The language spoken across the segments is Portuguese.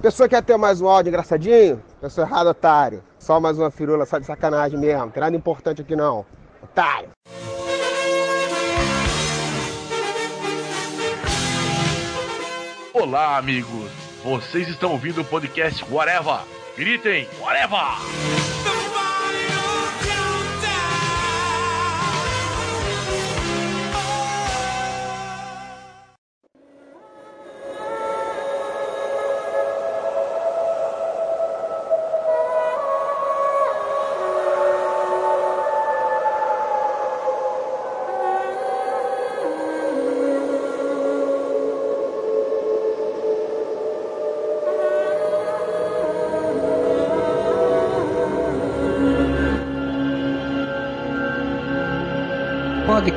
Pessoa quer ter mais um áudio engraçadinho? Pessoa errada, otário. Só mais uma firula, só de sacanagem mesmo. Tem nada importante aqui não. Otário. Olá, amigos. Vocês estão ouvindo o podcast Whatever. Gritem, Whatever!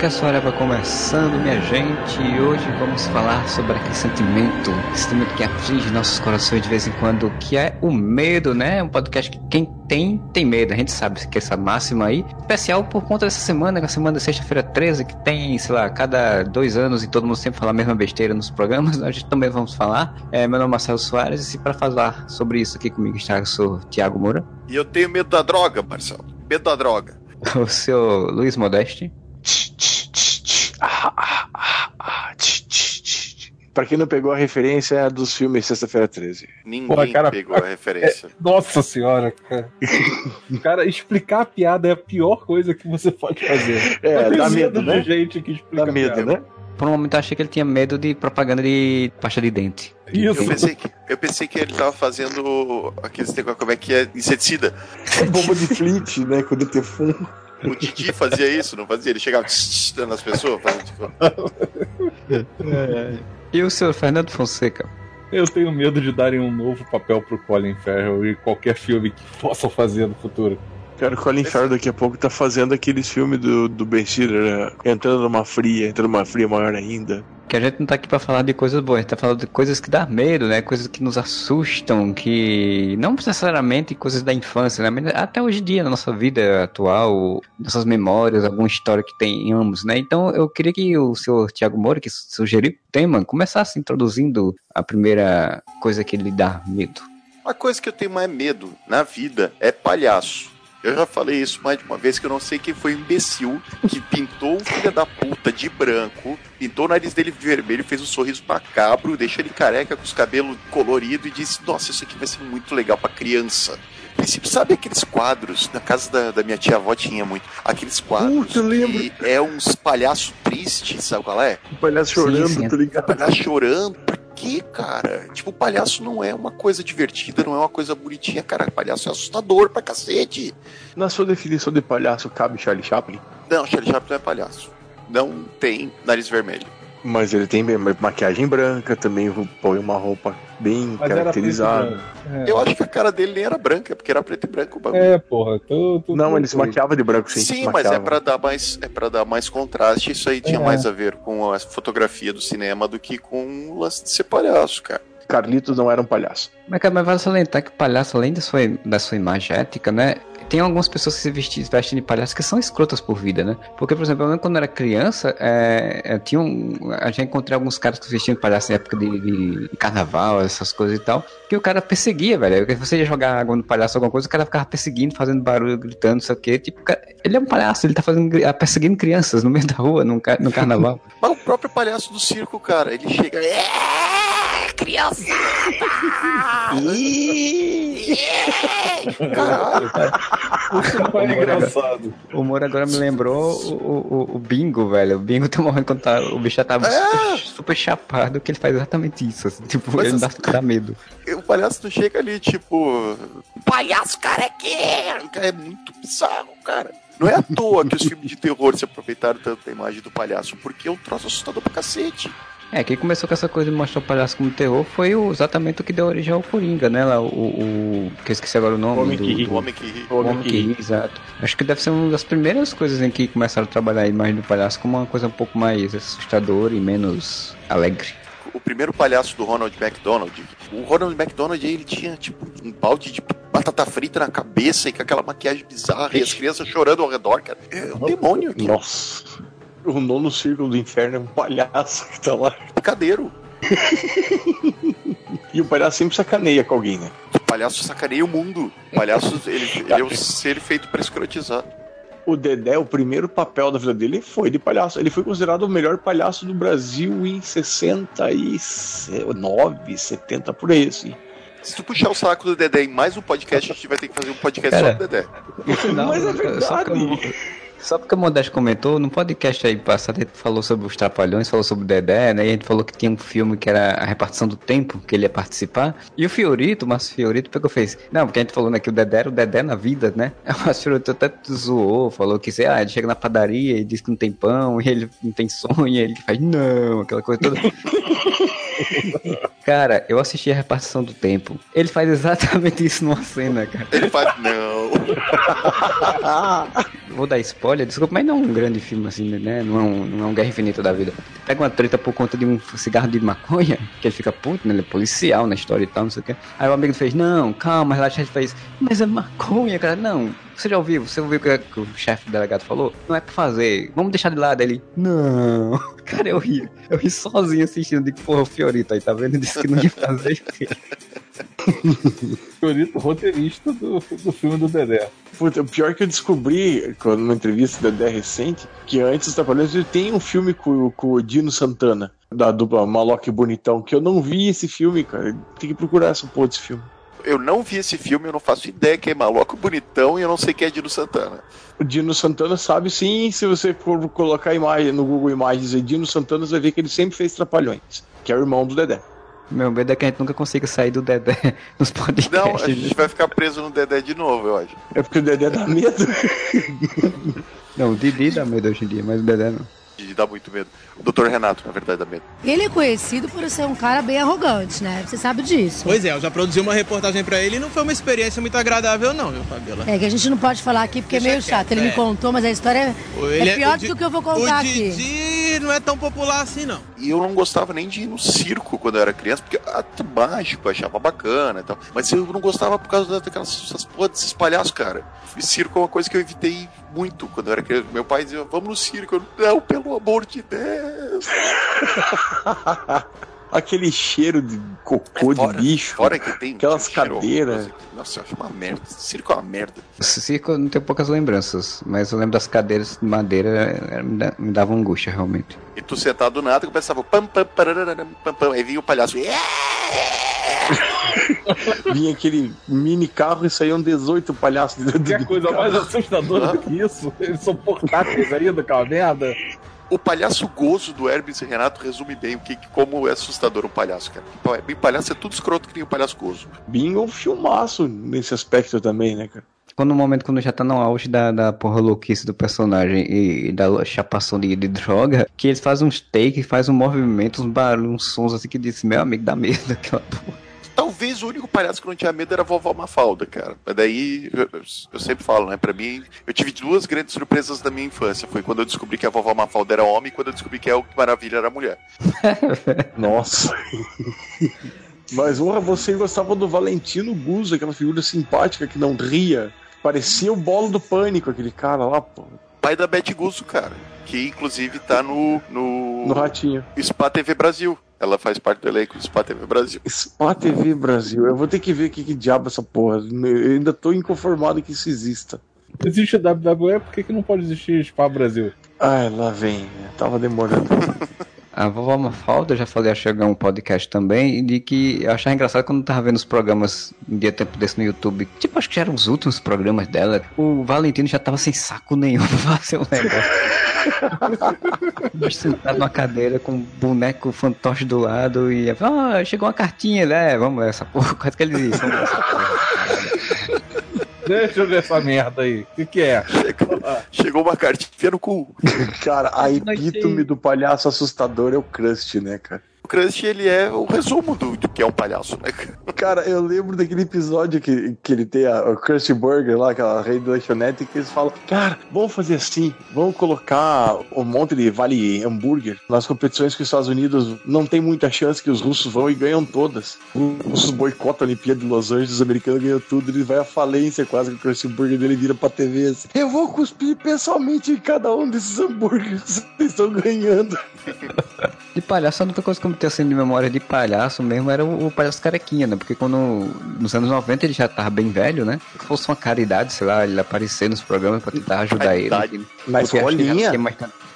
Podcast Areva começando, minha gente, e hoje vamos falar sobre aquele sentimento, sentimento que aflige nossos corações de vez em quando, que é o medo, né? Um podcast que quem tem, tem medo, a gente sabe que essa máxima aí, especial por conta dessa semana, que é a semana de sexta-feira 13, que tem, sei lá, cada dois anos e todo mundo sempre fala a mesma besteira nos programas, a gente também vamos falar. É, meu nome é Marcelo Soares, e para falar sobre isso aqui comigo está o senhor Tiago Moura. E eu tenho medo da droga, Marcelo, medo da droga. O seu Luiz Modeste. Pra quem não pegou a referência, é dos filmes Sexta-feira 13. Ninguém Porra, cara, pegou a referência. É, nossa senhora, cara. cara, explicar a piada é a pior coisa que você pode fazer. É, dá medo, né? gente que explica dá medo, né? Por um momento eu achei que ele tinha medo de propaganda de pasta de dente. Isso. Eu pensei que, eu pensei que ele tava fazendo aqueles negócios, como é que é? Inseticida. Bomba de flit, né? Quando tem fumo. O Didi fazia isso, não fazia? Ele chegava nas pessoas, fazendo tipo... é. E o senhor Fernando Fonseca? Eu tenho medo de darem um novo papel pro Colin Farrell e qualquer filme que possam fazer no futuro. Cara, o Colin Farrell daqui a pouco tá fazendo aqueles filmes do, do Ben Stiller, né? entrando numa fria, entrando numa fria maior ainda que a gente não tá aqui para falar de coisas boas, a gente tá falando de coisas que dá medo, né? Coisas que nos assustam, que não necessariamente coisas da infância, né? Mas até hoje em dia, na nossa vida atual, nossas memórias, alguma história que tenhamos, né? Então eu queria que o senhor Tiago Moura, que sugeriu o tema, começasse introduzindo a primeira coisa que lhe dá medo. A coisa que eu tenho mais medo na vida é palhaço. Eu já falei isso mais de uma vez que eu não sei quem foi o imbecil que pintou o filho da puta de branco, pintou o nariz dele vermelho, fez um sorriso macabro, deixou ele careca com os cabelos coloridos e disse: Nossa, isso aqui vai ser muito legal pra criança. princípio, sabe aqueles quadros? Na casa da, da minha tia avó tinha muito. Aqueles quadros Puta, que é uns palhaços tristes, sabe qual é? Um palhaço chorando, sim, sim. tá ligado? Um palhaço chorando quê, cara? Tipo, palhaço não é uma coisa divertida, não é uma coisa bonitinha, cara. Palhaço é assustador pra cacete. Na sua definição de palhaço, cabe Charlie Chaplin? Não, Charlie Chaplin não é palhaço. Não tem nariz vermelho. Mas ele tem maquiagem branca, também põe uma roupa bem Mas caracterizada. É. Eu acho que a cara dele nem era branca, porque era preto e branco o bagulho. É, porra. Tu, tu, não, ele se maquiava de branco, sim. Sim, mas é para dar mais é para dar mais contraste. Isso aí tinha é. mais a ver com a fotografia do cinema do que com o lance de ser palhaço, cara. Carlitos não era um palhaço. Mas, cara, mas vale salientar que o palhaço, além da sua, da sua imagem ética, né? Tem algumas pessoas que se vestem, vestem de palhaço que são escrotas por vida, né? Porque, por exemplo, quando eu era criança, é, é, tinha um, a gente encontrei alguns caras que se vestiam de palhaço em época de, de, carnaval, essas coisas e tal, que o cara perseguia, velho. Você ia jogar água no palhaço, alguma coisa, o cara ficava perseguindo, fazendo barulho, gritando, sei o quê. Tipo, cara, ele é um palhaço, ele tá fazendo, perseguindo crianças no meio da rua, no, no carnaval. Mas o próprio palhaço do circo, cara, ele chega. Cara. Isso foi engraçado. O humor agora me lembrou o, o, o, Bingo, velho. O Bingo tá morrendo quando tá, o bicho já tava é. super, super, chapado, que ele faz exatamente isso. Assim, tipo, Mas ele dá, dá medo. O palhaço não chega ali, tipo. Palhaço carequeiro! Cara, é muito bizarro, cara. Não é à toa que os filmes de terror se aproveitaram tanto da imagem do palhaço, porque é um troço assustador pra cacete. É, quem começou com essa coisa de mostrar o palhaço como terror foi o, exatamente o que deu origem ao Coringa, né? Lá, o, o, que eu esqueci agora o nome. O Homem do, que ri. O Homem que ri. O Homem que ri, exato. Acho que deve ser uma das primeiras coisas em que começaram a trabalhar a imagem do palhaço como uma coisa um pouco mais assustadora e menos alegre. O primeiro palhaço do Ronald McDonald, o Ronald McDonald ele tinha tipo um balde de batata frita na cabeça e com aquela maquiagem bizarra e as crianças chorando ao redor, cara. É um demônio aqui. Nossa. O nono círculo do inferno é um palhaço que tá lá. Cadeiro. E o palhaço sempre sacaneia com alguém, né? O palhaço sacaneia o mundo. O palhaço, ele, ele é um ser feito pra escrotizar. O Dedé, o primeiro papel da vida dele foi de palhaço. Ele foi considerado o melhor palhaço do Brasil em 69, 70 por aí, assim. Se tu puxar o saco do Dedé em mais um podcast, a gente vai ter que fazer um podcast Cara, só do Dedé. Não, Mas é verdade. Só porque o Modesto comentou, no podcast aí passado, ele falou sobre os Trapalhões, falou sobre o Dedé, né? E a gente falou que tinha um filme que era a repartição do tempo, que ele ia participar. E o Fiorito, o Márcio Fiorito, pegou e fez. Não, porque a gente falou né, que o Dedé era o Dedé na vida, né? O Márcio Fiorito até zoou, falou que ah, ele chega na padaria e diz que não tem pão, e ele não tem sonho, e ele faz, não, aquela coisa toda. cara, eu assisti a repartição do tempo. Ele faz exatamente isso numa cena, cara. Ele faz, não. Vou dar spoiler, desculpa, mas não é um grande filme assim, né? Não é um, não é um Guerra Infinita da vida. Pega uma treta por conta de um cigarro de maconha, que ele fica puto, né? Ele é policial na história e tal, não sei o que. Aí o amigo fez, não, calma, relaxa, ele fez, mas é maconha, cara. Não, você já ouviu? Você ouviu o que, que o chefe do delegado falou? Não é pra fazer. Vamos deixar de lado. Ele, não. Cara, eu ri. Eu ri sozinho assistindo. Digo, porra, o Fiorito aí, tá vendo? Disse que não ia fazer. Fiorito, roteirista do, do filme do Dedé. Puta, o pior que eu descobri, numa entrevista do Dedé recente, que antes dos Trapalhões ele tem um filme com, com o Dino Santana, da dupla Maloque Bonitão, que eu não vi esse filme, cara. Tem que procurar essa porra desse filme eu não vi esse filme, eu não faço ideia quem é maluco bonitão e eu não sei quem é Dino Santana. O Dino Santana sabe sim, se você for colocar imagem no Google Imagens e Dino Santana, você vai ver que ele sempre fez Trapalhões, que é o irmão do Dedé. Meu medo é que a gente nunca consiga sair do Dedé nos podcasts. Não, a gente vai ficar preso no Dedé de novo, eu acho. É porque o Dedé dá medo. não, o Didi dá medo hoje em dia, mas o Dedé não de dar muito medo. Doutor Renato, na verdade, dá medo. Ele é conhecido por ser um cara bem arrogante, né? Você sabe disso. Pois é, eu já produzi uma reportagem para ele e não foi uma experiência muito agradável, não, viu, Fabiola? É que a gente não pode falar aqui porque Deixa é meio chato. Ele é. me contou, mas a história é, é pior do que o que eu vou contar o aqui. O Didi não é tão popular assim, não. E eu não gostava nem de ir no circo quando eu era criança, porque até mágico, eu achava bacana e tal. Mas eu não gostava por causa daquelas porra desses palhaços, cara. E circo é uma coisa que eu evitei muito quando eu era criança. Meu pai dizia, vamos no circo. Eu, não, pelo amor de Deus. Aquele cheiro de cocô é fora, de bicho. Fora que tem. Aquelas cadeiras. Nossa, eu acho uma merda. Circo é uma merda. Circo eu não tenho poucas lembranças, mas eu lembro das cadeiras de madeira, me dava angústia realmente. E tu sentado do nada começava pam pam pam pam, aí vinha o palhaço. Vinha aquele mini carro e saíam 18 palhaços dentro Que coisa carro. mais assustadora do que isso. Eles são portáteis ainda, aquela merda. O palhaço gozo do Hermes e Renato resume bem o que, como é assustador um palhaço, cara. Bem palhaço é tudo escroto que nem o palhaço gozo. Bingo é um filmaço nesse aspecto também, né, cara? Quando no momento quando já tá no auge da, da porra louquice do personagem e, e da chapação de, de, droga, que eles fazem uns takes, fazem um movimento, uns barulhos, uns sons assim que diz, meu amigo, dá medo aquela porra. Talvez o único palhaço que não tinha medo era a vovó Mafalda, cara. Mas daí, eu, eu, sempre falo, né? Pra mim, eu tive duas grandes surpresas da minha infância. Foi quando eu descobri que a vovó Mafalda era homem e quando eu descobri que a El Maravilha era mulher. Nossa. Mas, honra, você gostava do Valentino Guzzo, aquela figura simpática que não ria. Parecia o bolo do pânico, aquele cara lá, pô. Pai da Beth Guzzo, cara. Que inclusive tá no. No, no Ratinho. Spa TV Brasil. Ela faz parte do elenco do Spa TV Brasil. Spa TV Brasil. Eu vou ter que ver que, que diabo essa porra. Eu ainda tô inconformado que isso exista. Existe a WWE, por que, que não pode existir Spa Brasil? Ai, lá vem. Tava demorando. A vovó Mafalda, eu já falei a chegar um podcast também, de que eu achava engraçado quando eu tava vendo os programas um dia tempo desse no YouTube. Tipo, acho que já eram os últimos programas dela. O Valentino já tava sem saco nenhum pra fazer um negócio. sentado numa cadeira com um boneco fantoche do lado e ah, chegou uma cartinha, né? Vamos essa porra. Quase que ele disse. Vamos essa porra. Deixa eu ver essa merda aí. O que, que é? Chegou, chegou uma cartinha no cu. Cara, a epítome do palhaço assustador é o Crust, né, cara? Crunch, ele é o resumo do, do que é um palhaço, né? Cara, eu lembro daquele episódio que, que ele tem a, o Crunch Burger lá, aquela rede da lanchonete, que eles falam, cara, vamos fazer assim, vamos colocar um monte de vale hambúrguer nas competições que os Estados Unidos não tem muita chance que os russos vão e ganham todas. Os russos boicotam a Olimpíada de Los Angeles, os americanos ganham tudo, ele vai à falência quase que o Crunch Burger dele vira pra TV assim, eu vou cuspir pessoalmente em cada um desses hambúrgueres, vocês estão ganhando. De palhaço, a única coisa que que eu de memória de palhaço mesmo era o, o palhaço carequinha, né? Porque quando nos anos 90 ele já tava bem velho, né? Se fosse uma caridade, sei lá, ele aparecer nos programas pra tentar ajudar Caridade. ele. Mas Porque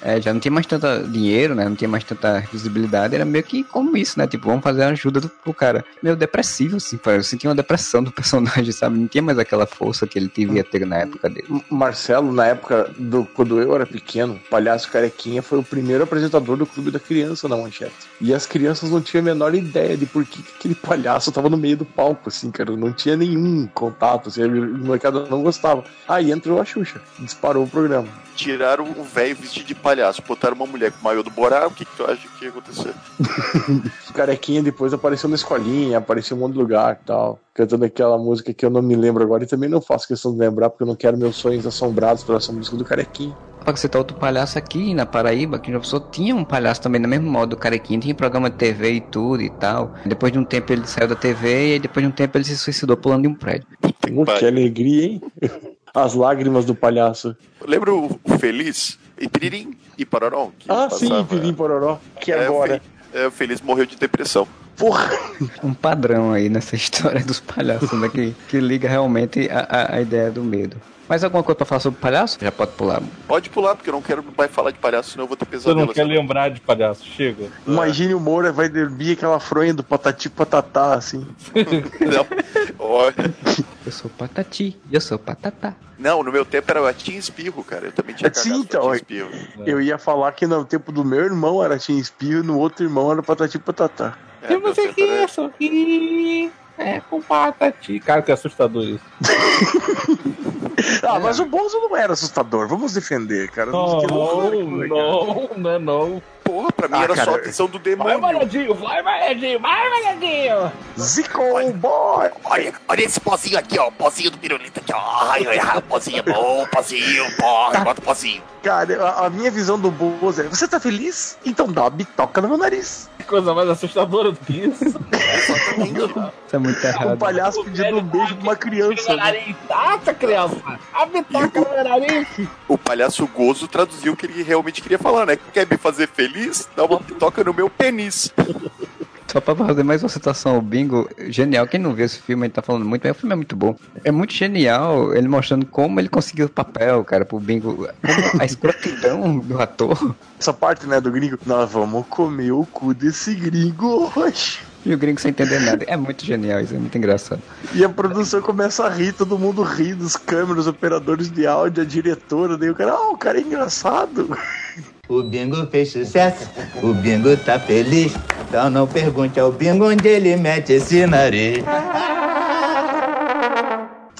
é, já não tinha mais tanto dinheiro, né? Não tinha mais tanta visibilidade. Era meio que como isso, né? Tipo, vamos fazer uma ajuda do, pro cara. Meio depressivo, assim. Eu sentia uma depressão do personagem, sabe? Não tinha mais aquela força que ele devia ter na época dele. Marcelo, na época do quando eu era pequeno, Palhaço Carequinha foi o primeiro apresentador do Clube da Criança na manchete. E as crianças não tinham a menor ideia de por que que aquele palhaço tava no meio do palco, assim, cara. Não tinha nenhum contato, assim, a molecada não gostava. Aí entrou a Xuxa, disparou o programa. Tiraram um velho vestido de palhaço, botaram uma mulher com o maiô do Borá, o que, que tu acha que ia acontecer? O Carequinha depois apareceu na escolinha, apareceu em um monte de lugar e tal, cantando aquela música que eu não me lembro agora e também não faço questão de lembrar porque eu não quero meus sonhos assombrados pela essa música do Carequinha. Pra citar outro palhaço aqui na Paraíba, que já pessoa tinha um palhaço também no mesmo modo do Carequinha, tinha programa de TV e tudo e tal. Depois de um tempo ele saiu da TV e depois de um tempo ele se suicidou pulando de um prédio. Uh, que alegria, hein? As lágrimas do palhaço. Lembra o o Feliz? E Piririm e que Ah, sim, passava- Pirim Pororó. Que É, o agora. Fe- é, o Feliz morreu de depressão. Porra! Um padrão aí nessa história dos palhaços, né? Que, que liga realmente a, a, a ideia do medo. Mais alguma coisa pra falar sobre palhaço? Já pode pular. Pode pular, porque eu não quero mais falar de palhaço, senão eu vou ter Você pesadelo. não quer lembrar de palhaço, chega. Imagine o Moura vai dormir aquela fronha do patati patatá, assim. Não. Olha. Eu sou patati, eu sou patatá. Não, no meu tempo era Tim Espirro, cara. Eu também tinha Sim, então, é- Tim Espirro. Eu ia falar que no tempo do meu irmão era Tim Espirro, no outro irmão era patati patatá. É, meu tempo era- sorrir. É com patati. Cara, que assustador isso. Ah, mas o Bonzo não era assustador, vamos defender, cara. Não, legal. não, não é não. Porra, pra mim Ah, era cara, só a visão do Vai, demônio. malhadinho, vai, malhadinho, vai, malhadinho. Zico Boy! Olha, olha esse pozinho aqui, ó. Pozinho do pirulito aqui, ó. Ai, ai, ai, pozinho bom, pozinho, porra, bota o pozinho. Cara, a, a minha visão do Bozo é: você tá feliz? Então dá uma bitoca no meu nariz. Que coisa mais assustadora do que isso. Isso é muito Um errado. palhaço pedindo um beijo pra uma criança. Né? taca, criança. A bitoca no nariz. O palhaço Gozo traduziu o que ele realmente queria falar, né? Quer me fazer feliz? Dá uma pitoca no meu pênis. Só pra fazer mais uma citação, o Bingo, genial. Quem não viu esse filme, ele tá falando muito bem. O filme é muito bom. É muito genial ele mostrando como ele conseguiu o papel, cara, pro Bingo. A escrotidão do ator. Essa parte, né, do gringo. Nós vamos comer o cu desse gringo hoje. E o gringo sem entender nada. É muito genial, isso é muito engraçado. E a produção começa a rir, todo mundo ri dos câmeras, os operadores de áudio, a diretora, daí o cara, ah, o cara é engraçado. O bingo fez sucesso, o bingo tá feliz. Então não pergunte ao bingo onde ele mete esse nariz.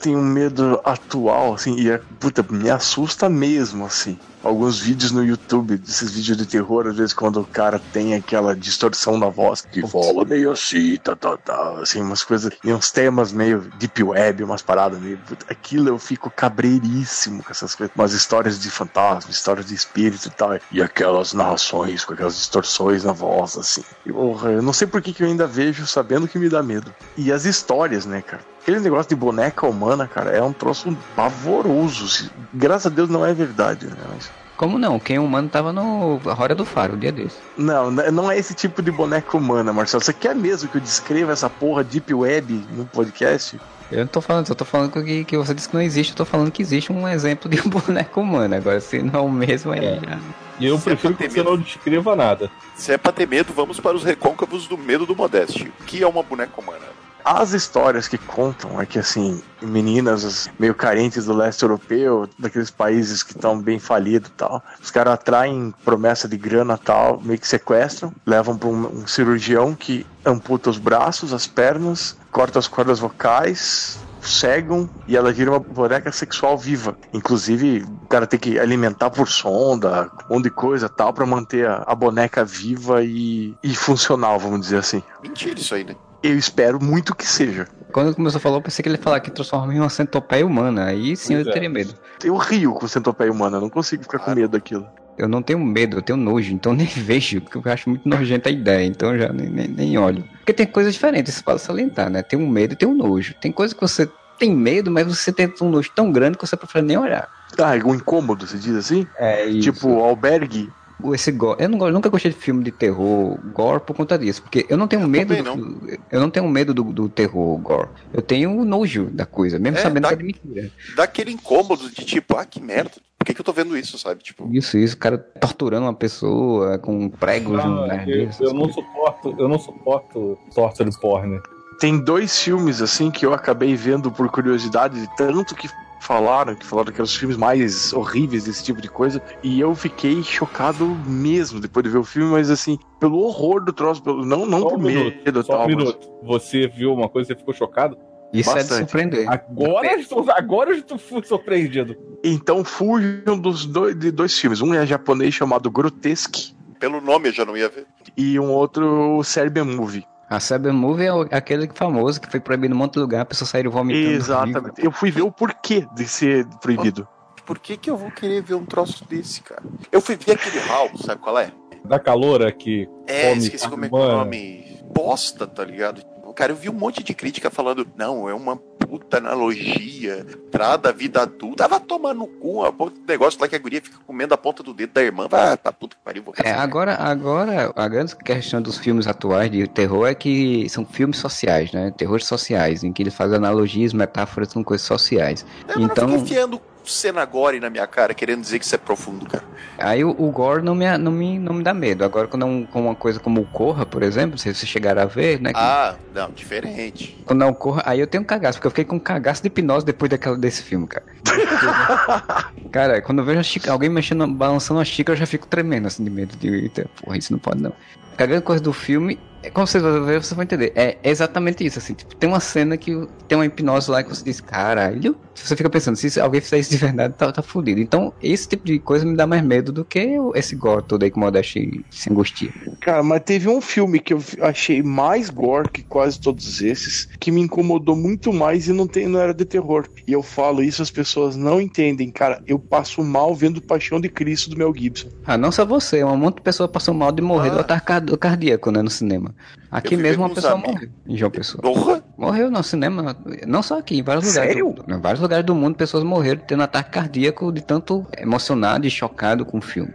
Tem um medo atual, assim, e é, puta, me assusta mesmo, assim. Alguns vídeos no YouTube, desses vídeos de terror, às vezes quando o cara tem aquela distorção na voz, que fala meio assim, tá, tá, tá, assim, umas coisas, e uns temas meio deep web, umas paradas meio. aquilo eu fico cabreiríssimo com essas coisas, umas histórias de fantasma, histórias de espírito e tal, e aquelas narrações com aquelas distorções na voz, assim. E, porra, eu não sei por que, que eu ainda vejo sabendo que me dá medo. E as histórias, né, cara? Aquele negócio de boneca humana, cara, é um troço pavoroso. Graças a Deus não é verdade, né? Mas- Como não? Quem humano tava no Hora do Faro, um dia desse. Não, não é esse tipo de boneca humana, Marcelo. Você quer mesmo que eu descreva essa porra Deep Web no podcast? Eu não tô falando, eu tô falando que, que você disse que não existe, eu tô falando que existe um exemplo de um boneco humano. Agora, se não é o mesmo, aí já. E eu Se é prefiro ter que você não descreva nada. Se é pra ter medo, vamos para os recôncavos do medo do Modeste. O que é uma boneca humana? As histórias que contam é que, assim, meninas meio carentes do leste europeu, daqueles países que estão bem falidos e tal, os caras atraem promessa de grana tal, meio que sequestram, levam pra um, um cirurgião que amputa os braços, as pernas, corta as cordas vocais, cegam e ela vira uma boneca sexual viva. Inclusive, o cara tem que alimentar por sonda, um monte de coisa tal, pra manter a, a boneca viva e, e funcional, vamos dizer assim. Mentira isso aí, né? Eu espero muito que seja. Quando começou a falar, eu pensei que ele ia falar que transforma em uma centopeia humana. Aí sim Pois eu é. teria medo. Eu rio com centopeia humana, eu não consigo ficar com medo daquilo. Eu não tenho medo, eu tenho nojo, então nem vejo, porque eu acho muito nojenta a ideia, então eu já nem, nem, nem olho. Porque tem coisas diferentes, isso pode salientar, né? Tem um medo e tem um nojo. Tem coisa que você tem medo, mas você tem um nojo tão grande que você prefere nem olhar. Ah, um incômodo, se diz assim? É isso. Tipo, albergue. Esse gore. Eu, não, eu nunca gostei de filme de terror gore por conta disso. Porque eu não tenho Eu medo. do- Eu não tenho medo do, do terror gore. Eu tenho nojo da coisa, mesmo É, sabendo dá- que é de mentira. Dá aquele incômodo de tipo, ah, que merda. Por que, que eu tô vendo isso, sabe? Tipo, Isso, isso, o cara torturando uma pessoa com pregos no Ah, nariz. eu, eu não suporto, eu não suporto torture porn. Tem dois filmes assim que eu acabei vendo por curiosidade, de tanto que falaram, que falaram que eram os filmes mais horríveis desse tipo de coisa, e eu fiquei chocado mesmo depois de ver o filme, mas assim, pelo horror do troço, pelo, não, não Só por um medo minuto, só um tal, mas- minuto. Você viu uma coisa e você ficou chocado? Isso é de bastante. surpreender. Agora, eu estou- agora eu estou fui surpreendido. Então fujam dos dois, de dois filmes. Um é japonês chamado Grotesque pelo nome eu já não ia ver. e um outro Serbian Movie. A Cyber Movie é aquele famoso que foi proibido em um monte de lugar, a pessoa saíram vomitando. Exatamente. Eu fui ver o porquê de ser proibido. Por que, que eu vou querer ver um troço desse, cara? Eu fui ver aquele House, sabe qual é? Da caloura que É, come esqueci como é que é o nome. Bosta, tá ligado? Cara, eu vi um monte de crítica falando, não, é uma puta analogia, trada a vida adulta. Tava tomando no cu, a ponta do negócio lá que a guria fica comendo a ponta do dedo da irmã. Vai pra puta que pariu, vou É, agora, agora, a grande questão dos filmes atuais de terror é que são filmes sociais, né? Terrores sociais, em que eles fazem analogias, metáforas com coisas sociais. É, não então, fica enfiando cena gore na minha cara, querendo dizer que isso é profundo, cara. aí o, o gore não me, não, me, não me dá medo. Agora, quando é um, com uma coisa como o Corra, por exemplo, se você chegar a ver, né? que- Ah, não, diferente. Quando é o Corra, aí eu tenho um cagaço, porque eu fiquei com um cagaço de hipnose depois daquela, desse filme, cara. cara, quando eu vejo a xícara- alguém mexendo, balançando uma xícara, eu já fico tremendo, assim, de medo de, eita, porra, isso não pode não. A grande coisa do filme, é, como vocês vão ver, vocês vão entender, é exatamente isso, assim, tipo, tem uma cena que tem uma hipnose lá que você diz, caralho, você fica pensando, se alguém fizer isso de verdade, tá, tá fudido. Então, esse tipo de coisa me dá mais medo do que esse gore todo aí que o Modeste se angustia. Cara, mas teve um filme que eu achei mais gore que quase todos esses, que me incomodou muito mais e não, tem, não era de terror. E eu falo isso, as pessoas não entendem. Cara, eu passo mal vendo Paixão de Cristo do Mel Gibson. Ah, não só você, um monte de pessoa passou mal de morrer do ataque card- cardíaco, né, no cinema. Aqui mesmo uma pessoa amigos. morreu, em João Pessoa. Porra! Morreu no cinema, não só aqui, em vários Sério? lugares. do- Em vários lugares do mundo, pessoas morreram tendo ataque cardíaco de tanto emocionado e chocado com o filme.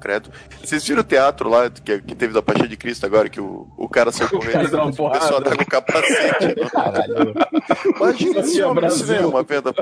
Credo. Vocês viram o teatro lá que, que teve da Paixão de Cristo agora, que o, o cara saiu correndo e a porrada. dar com o capacete. Caralho. Imagina esse homem no cinema vendo.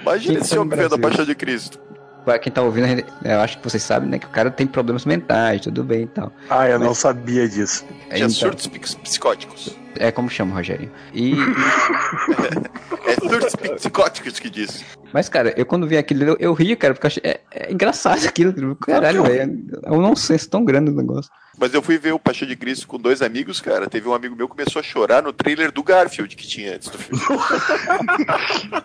Imagina esse tá homem vendo a? Paixão de Cristo. Pra quem tá ouvindo, eu acho que vocês sabem, né, que o cara tem problemas mentais, tudo bem e tal. Ah, eu não sabia disso. Tinha Então, surtos psic- psicóticos. é como chama, Rogério. E, É surtos psicóticos que diz. mas, cara, eu quando vi aquilo, eu, eu ria, cara, porque eu achei, é, é engraçado aquilo. Caralho, velho. É um nonsense tão grande o negócio. Mas eu fui ver o Paixão de Cristo com dois amigos, cara. Teve um amigo meu que começou a chorar no trailer do Garfield que tinha antes do filme.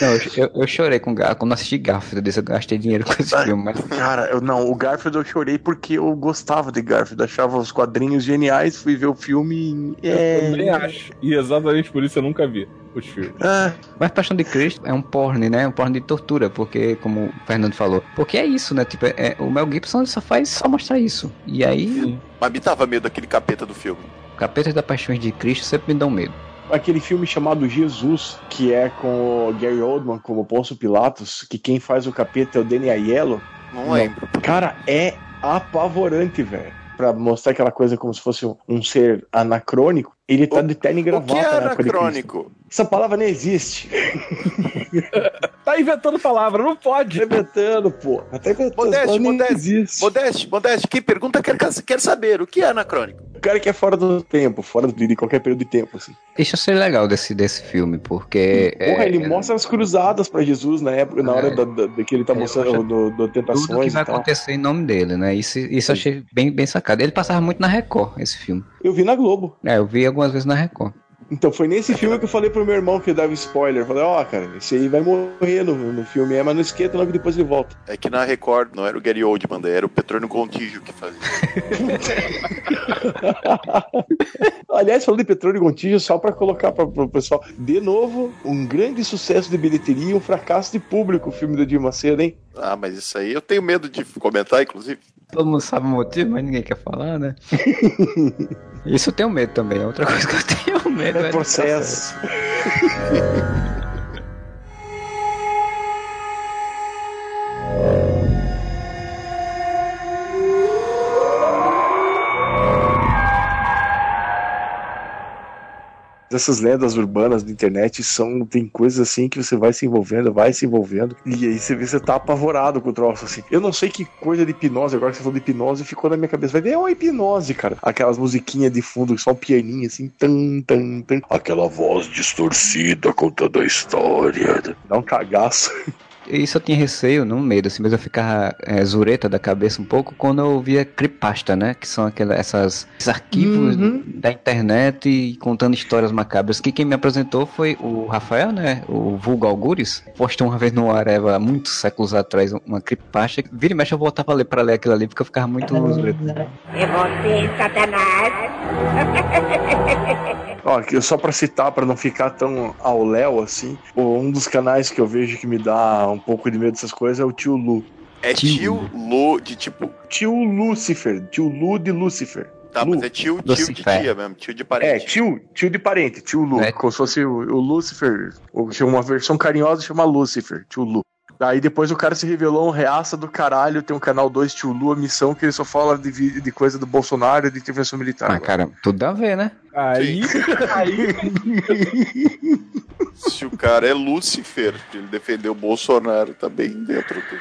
Não, eu, eu, chorei com Garfield, quando assisti Garfield, desse, eu gastei dinheiro com esse filme, mas Cara, eu não, o Garfield eu chorei porque eu gostava de Garfield, achava os quadrinhos geniais, fui ver o filme e. Eu nem É. acho. E exatamente por isso eu nunca vi os filmes. Ah, Mas Paixão de Cristo é um porn, né? Um porn de tortura, porque, como o Fernando falou, porque é isso, né? Tipo, é, o Mel Gibson só faz só mostrar isso. E aí, Mas me dava medo daquele capeta do filme. Capetas da Paixões de Cristo sempre me dão medo. aquele filme chamado Jesus, que é com o Gary Oldman como Ponço Pilatos, que quem faz o capeta é o Danny Aiello. Não lembro. Cara, é apavorante, velho. Pra mostrar aquela coisa como se fosse um, ser anacrônico, ele tá de terno e O gravata que é anacrônico? Essa palavra não existe. Tá inventando palavra, não pode. Tá inventando, pô. Tá. Modeste, palavra nem Modeste, existe. Modeste, Modeste, quem pergunta quer, quer saber o que é anacrônico. O cara que é fora do tempo, fora de qualquer período de tempo, assim. Isso eu sei legal desse, desse filme, porque. Porra, é, ele mostra as cruzadas pra Jesus na época, na É. hora da, da- da que ele tá Ele mostrando mostra do, do tudo que Tentações vai e tal. acontecer em nome dele, né? Isso, isso eu achei bem, bem sacado. Ele passava muito na Record, esse filme. Eu vi na Globo. É, eu vi algumas vezes na Record. Então foi nesse filme que eu falei pro meu irmão que dava spoiler. Eu falei, ó, cara, esse aí vai morrer no, no filme, é, mas não esquenta não que depois ele volta. É que na Record não era o Gary Oldman, era o Petrônio Contígio que fazia. Aliás, falando de Petróleo e Gontijo, só pra colocar pra, pro pessoal, de novo, um grande sucesso de bilheteria e um fracasso de público o filme do Edir Macedo, hein? Ah, mas isso aí eu tenho medo de comentar, inclusive. Todo mundo sabe o motivo, mas ninguém quer falar, né? Isso eu tenho medo também. É outra coisa que eu tenho medo. É de processo. Essas lendas urbanas da internet são. Tem coisas assim que você vai se envolvendo, vai se envolvendo. E aí você vê você tá apavorado com o troço, assim. Eu não sei que coisa de hipnose, agora que você falou de hipnose, ficou na minha cabeça. Vai ver, é uma hipnose, cara. Aquelas musiquinhas de fundo, só um pianinho assim, tan, tan, tan. Aquela voz distorcida contando a história. Dá um cagaço. Isso eu tinha receio, não medo, assim, mas eu ficava é, zureta da cabeça um pouco quando eu via cripasta, né? Que são aquelas, essas, esses arquivos Uhum. da internet e contando histórias macabras. Que quem me apresentou foi o Rafael, né? O Vulgo Algures. Postou uma vez no Areva, há muitos séculos atrás, uma cripasta. Vira e mexe eu voltava a ler pra ler aquilo ali, porque eu ficava muito zureta. É você, Satanás. Ó, só pra citar, pra não ficar tão ao léu assim, um dos canais que eu vejo que me dá um pouco de medo dessas coisas é o tio Lu. É tio Lu de tipo. Tio Lúcifer, tio Lu de Lúcifer. Tá, Lu. mas é tio, tio de Lucifer. tia mesmo, tio de É, parente. tio, tio de parente, tio Lu. É. Como se fosse o, o Lúcifer. Ou uma versão carinhosa chama Lúcifer, tio Lu. Aí depois o cara se revelou um reaça do caralho, tem um canal 2 Tio Lu, a missão que ele só fala de, de coisa do Bolsonaro e de intervenção militar. Ah, cara, tudo a ver, né? Aí, aí Se o cara é Lúcifer, ele defendeu o Bolsonaro, tá bem dentro do.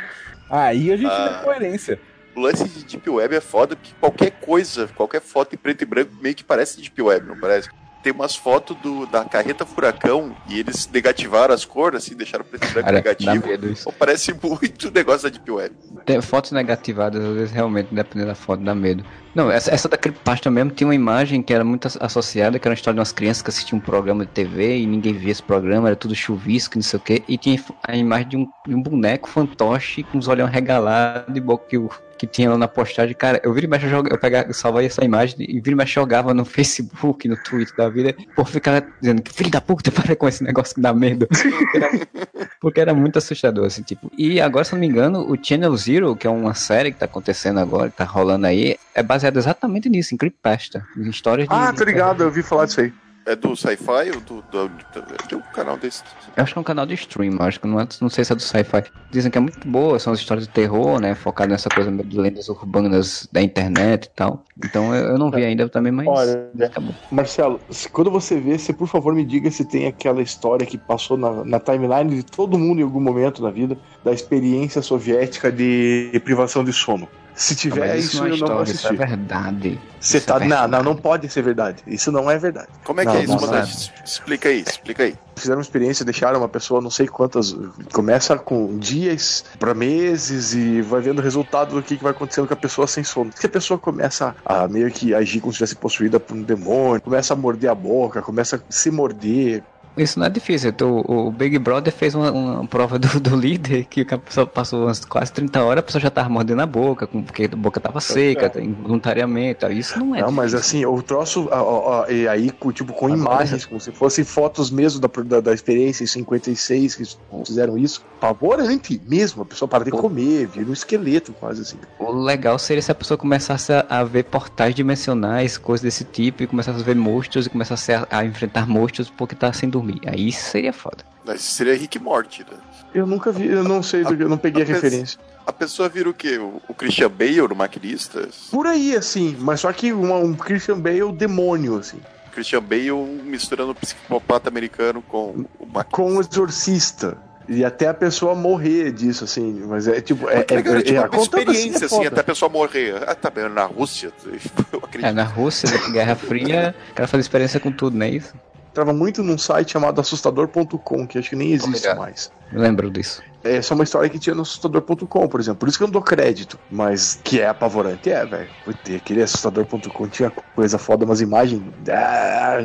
aí a gente Ah. vê coerência. O lance de Deep Web é foda porque qualquer coisa, qualquer foto em preto e branco meio que parece Deep Web, não parece? Tem umas fotos do, da carreta furacão e eles negativaram as cores, assim, deixaram preto e branco Cara, negativo. medo isso. Parece muito negócio da Deep Web. Tem fotos negativadas, às vezes realmente, dependendo da foto, dá medo. Não, essa, essa da creepypasta mesmo tinha uma imagem que era muito as- associada, que era uma história de umas crianças que assistiam um programa de TV e ninguém via esse programa, era tudo chuvisco, não sei o quê, e tinha a imagem de um, de um boneco fantoche com os olhos regalados e boca que, o- que tinha lá na postagem. Cara, eu vira e mexe, eu, joga- eu pegava, eu salvava essa imagem e vira e mexe jogava no Facebook, no Twitter da vida, por ficar dizendo que filho da puta, para com esse negócio que dá medo. Porque era muito assustador, assim, tipo. E agora, se não me engano, o Channel Zero, que é uma série que tá acontecendo agora, que tá rolando aí, é baseado exatamente nisso, em creepypasta. Em histórias de. Ah, tô ligado, eu ouvi falar disso aí. É do sci-fi ou do, do, do- um canal desse. Eu acho que é um canal de stream, acho que não, é, não sei se é do sci-fi. Dizem que é muito boa, são as histórias de terror, né? Focado nessa coisa de lendas urbanas da internet e tal. Então eu, eu não vi ainda também, mas. Olha, tá. Marcelo, se- quando você vê, você por favor me diga se tem aquela história que passou na, na timeline de todo mundo em algum momento na vida da experiência soviética de privação de sono. Se tiver mas isso, não é eu não vou história, isso é assistir. verdade. Você Isso tá. é não, verdade. não, não pode ser verdade. Isso não é verdade. Como é que Não, é isso, não Comandante? Es- Explica aí, explica aí. Fizeram uma experiência, deixaram uma pessoa não sei quantas. Começa com dias pra meses e vai vendo o resultado do que, que vai acontecendo com a pessoa sem sono. Se a pessoa começa a meio que agir como se estivesse possuída por um demônio, começa a morder a boca, começa a se morder. Isso não é difícil. O, o Big Brother fez uma, uma prova do, do líder que a pessoa passou umas quase 30 horas, a pessoa já tava mordendo a boca, com- porque a boca tava seca, involuntariamente. Isso não é não, mas difícil. assim, o troço, ó, ó, ó, e aí, tipo, com Agora- imagens, como se fossem fotos mesmo da, da, da experiência em 56 que fizeram isso. Pavorante mesmo, a pessoa para de comer, vira um esqueleto quase assim. O legal seria se a pessoa começasse a, a ver portais dimensionais, coisas desse tipo, e começasse a ver monstros e começasse a, a enfrentar monstros porque tá sem dormir. Aí isso seria foda. Mas seria Rick Morty, né? Eu nunca vi, eu não sei, do que- eu não peguei a A pessoa- referência. A pessoa vira o quê? O, o Christian Bale, o maquinista? Por aí, assim, mas só que uma- um Christian Bale demônio, assim. Christian Bale misturando o psicopata americano com o maquinista. Com o exorcista. E até a pessoa morrer disso, assim. Mas é tipo. É, É, é, é, tipo é, uma contando experiência, é assim, até a pessoa morrer. Ah, tá bem, na Rússia. Eu acredito. É, na Rússia, na Guerra Fria, o cara faz experiência com tudo, não é isso? Tava muito num site chamado assustador.com, que acho que nem existe Obrigado. mais. Lembro disso. Essa é uma história que tinha no assustador.com, por exemplo. Por isso que eu não dou crédito. Mas que é apavorante, é, velho. Aquele assustador.com tinha coisa foda, umas imagens. Ah,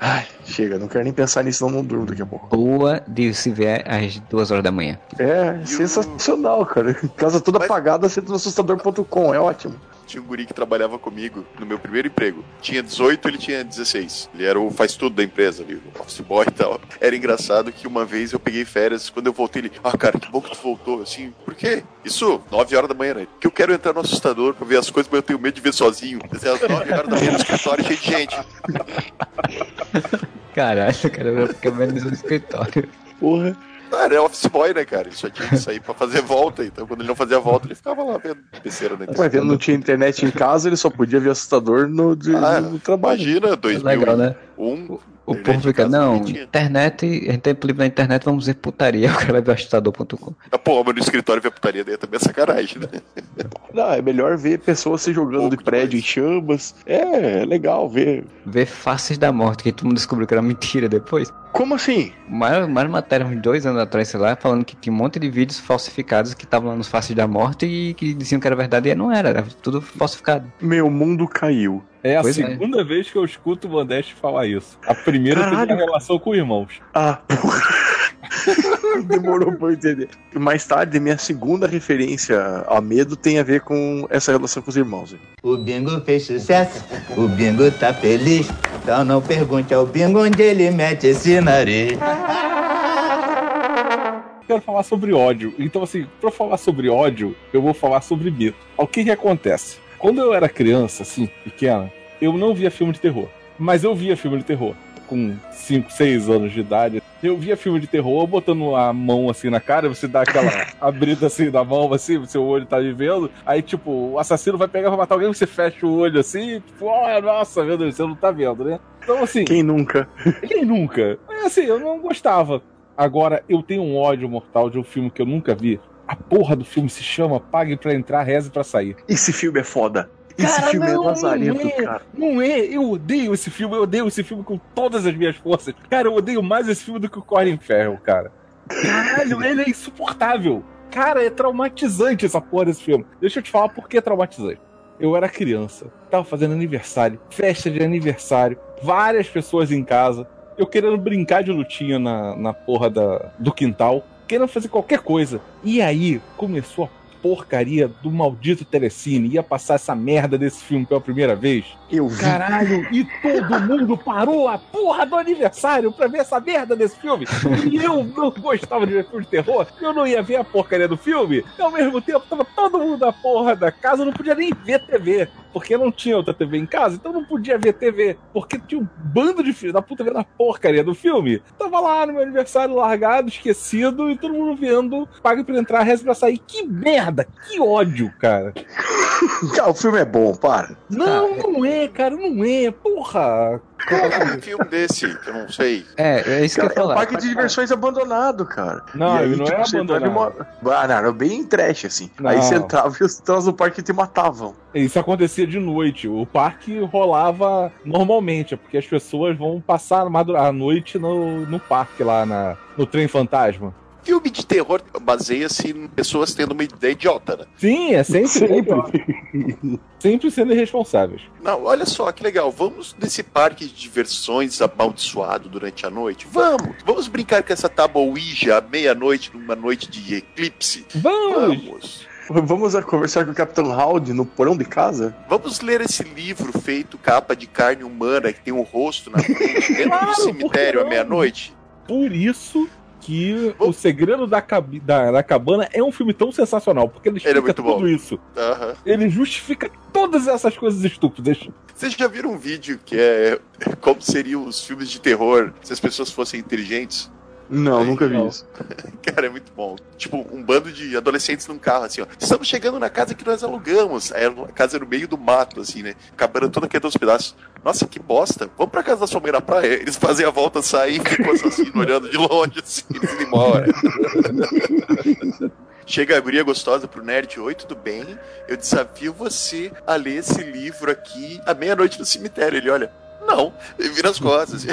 Ai, chega, não quero nem pensar nisso, senão não durmo daqui a pouco. Boa de se ver às duas horas da manhã. É, sensacional, cara. Casa toda Mas- apagada, entra no assustador.com, é ótimo. Tinha um guri que trabalhava comigo no meu primeiro emprego. Tinha 18, ele tinha 16. Ele era o faz tudo da empresa ali, o office boy e tal. Era engraçado que uma vez eu peguei férias, quando eu voltei, ele, ah, cara, que bom que tu voltou. Assim, por quê? Isso, 9 horas da manhã, né? Que eu quero entrar no assustador pra ver as coisas, mas eu tenho medo de ver sozinho. Assim, às 9 horas da manhã no escritório cheio de gente. Caralho, cara, eu fiquei menos no escritório. Porra. Ah, era office boy, né, cara? Ele só tinha que sair pra fazer volta. Então, quando ele não fazia volta, ele ficava lá vendo besteira na Mas internet. vendo não tinha internet em casa, ele só podia ver assustador no, de- Ah, no trabalho. Imagina, 2001. Legal, né? O povo fica, não, internet, a gente tem livro na internet, vamos ver putaria. O cara vai ver assustador.com. Ah, pô, mas no escritório ver putaria daí também é sacanagem, né? Não, é melhor ver pessoas se jogando de prédio em chamas. É, é legal ver. Ver faces da morte, que todo mundo descobriu que era mentira depois. Como assim? Mais, mais matéria, uns dois anos atrás, sei lá, falando que tinha um monte de vídeos falsificados que estavam lá nos faces da morte e que diziam que era verdade e não era, era tudo falsificado. Meu mundo caiu. É a Pois é. segunda vez que eu escuto o Modeste falar isso. A primeira teve Caralho. uma relação com irmãos. Ah, porra. Demorou pra eu entender. Mais tarde, minha segunda referência a medo tem a ver com essa relação com os irmãos. O bingo fez sucesso, o bingo tá feliz. Então não pergunte ao bingo onde ele mete esse nariz. Quero falar sobre ódio. Então, assim, pra falar sobre ódio, eu vou falar sobre medo. O que que acontece? Quando eu era criança, assim, pequena, eu não via filme de terror. Mas eu via filme de terror. Com 5, 6 anos de idade. Eu via filme de terror botando a mão assim na cara, você dá aquela abrida assim da mão, assim, o seu olho tá vivendo. Aí, tipo, o assassino vai pegar pra matar alguém, você fecha o olho assim, tipo, oh, nossa, meu Deus, você não tá vendo, né? Então, assim. Quem nunca? Quem nunca? É assim, eu não gostava. Agora, eu tenho um ódio mortal de um filme que eu nunca vi. A porra do filme se chama Pague pra entrar, reze pra sair. Esse filme é foda. Esse Cara, filme não, é lazarento, não é, cara. Não é, eu odeio esse filme, eu odeio esse filme com todas as minhas forças. Cara, eu odeio mais esse filme do que o Colin Farrell, cara. Caralho, ele é insuportável. Cara, é traumatizante essa porra desse filme. Deixa eu te falar por que é traumatizante. Eu era criança, tava fazendo aniversário, festa de aniversário, várias pessoas em casa, eu querendo brincar de lutinha na, na porra da, do quintal, querendo fazer qualquer coisa. E aí começou a porcaria do maldito Telecine. Ia passar essa merda desse filme pela primeira vez. Eu vi. Caralho, e todo mundo parou a porra do aniversário pra ver essa merda desse filme. E eu não gostava de ver filme de terror, eu não ia ver a porcaria do filme. E ao mesmo tempo, tava todo mundo na porra da casa, eu não podia nem ver TV. Porque não tinha outra TV em casa, então não podia ver TV. Porque tinha um bando de filhos da puta vendo a porcaria do filme. Tava lá no meu aniversário largado, esquecido, e todo mundo vendo, paga pra entrar, reza pra sair. Que merda, que ódio, cara. Cara, o filme é bom, para. Não, não é, cara, não é. Porra. É um filme desse? Que eu não sei. É, é isso Cara, que eu ia é um falar. parque de diversões abandonado, cara. Não, aí, ele não tipo, é abandonado. uma- Ah, não, era bem trash, assim. Aí Não. você entrava e os trans do parque te matavam. Isso acontecia de noite. O parque rolava normalmente, é porque as pessoas vão passar a noite no, no parque lá na, no trem fantasma. Filme de terror baseia-se em pessoas tendo uma ideia idiota, né? Sim, é sempre. Sempre sendo irresponsáveis. Não, olha só que legal. Vamos nesse parque de diversões amaldiçoado durante a noite? Vamos! Vamos brincar com essa tábua Ouija à meia-noite, numa noite de eclipse? Vamos! Vamos! Vamos a conversar com o Capitão Howdy no porão de casa? Vamos ler esse livro feito capa de carne humana que tem um rosto na frente dentro Claro, do cemitério à meia-noite? Por isso que O Segredo da, da, da Cabana é um filme tão sensacional, porque ele explica Ele é tudo bom. isso. Aham. Ele justifica todas essas coisas estúpidas. Vocês já viram um vídeo que é como seriam os filmes de terror se as pessoas fossem inteligentes? Não, nunca vi não. isso. Cara, é muito bom. Tipo, um bando de adolescentes num carro, assim, ó. Estamos chegando na casa que nós alugamos. Aí a casa no meio do mato, assim, né? Cabana toda queda aos pedaços. Nossa, que bosta. Vamos pra casa da sua mãe na praia. Eles fazem a volta, saem e ficam o assassino olhando de longe, assim, eles indo embora. Chega a guria gostosa pro nerd. Oi, tudo bem? Eu desafio você a ler esse livro aqui à meia-noite no cemitério. Ele olha, não. Ele vira as costas.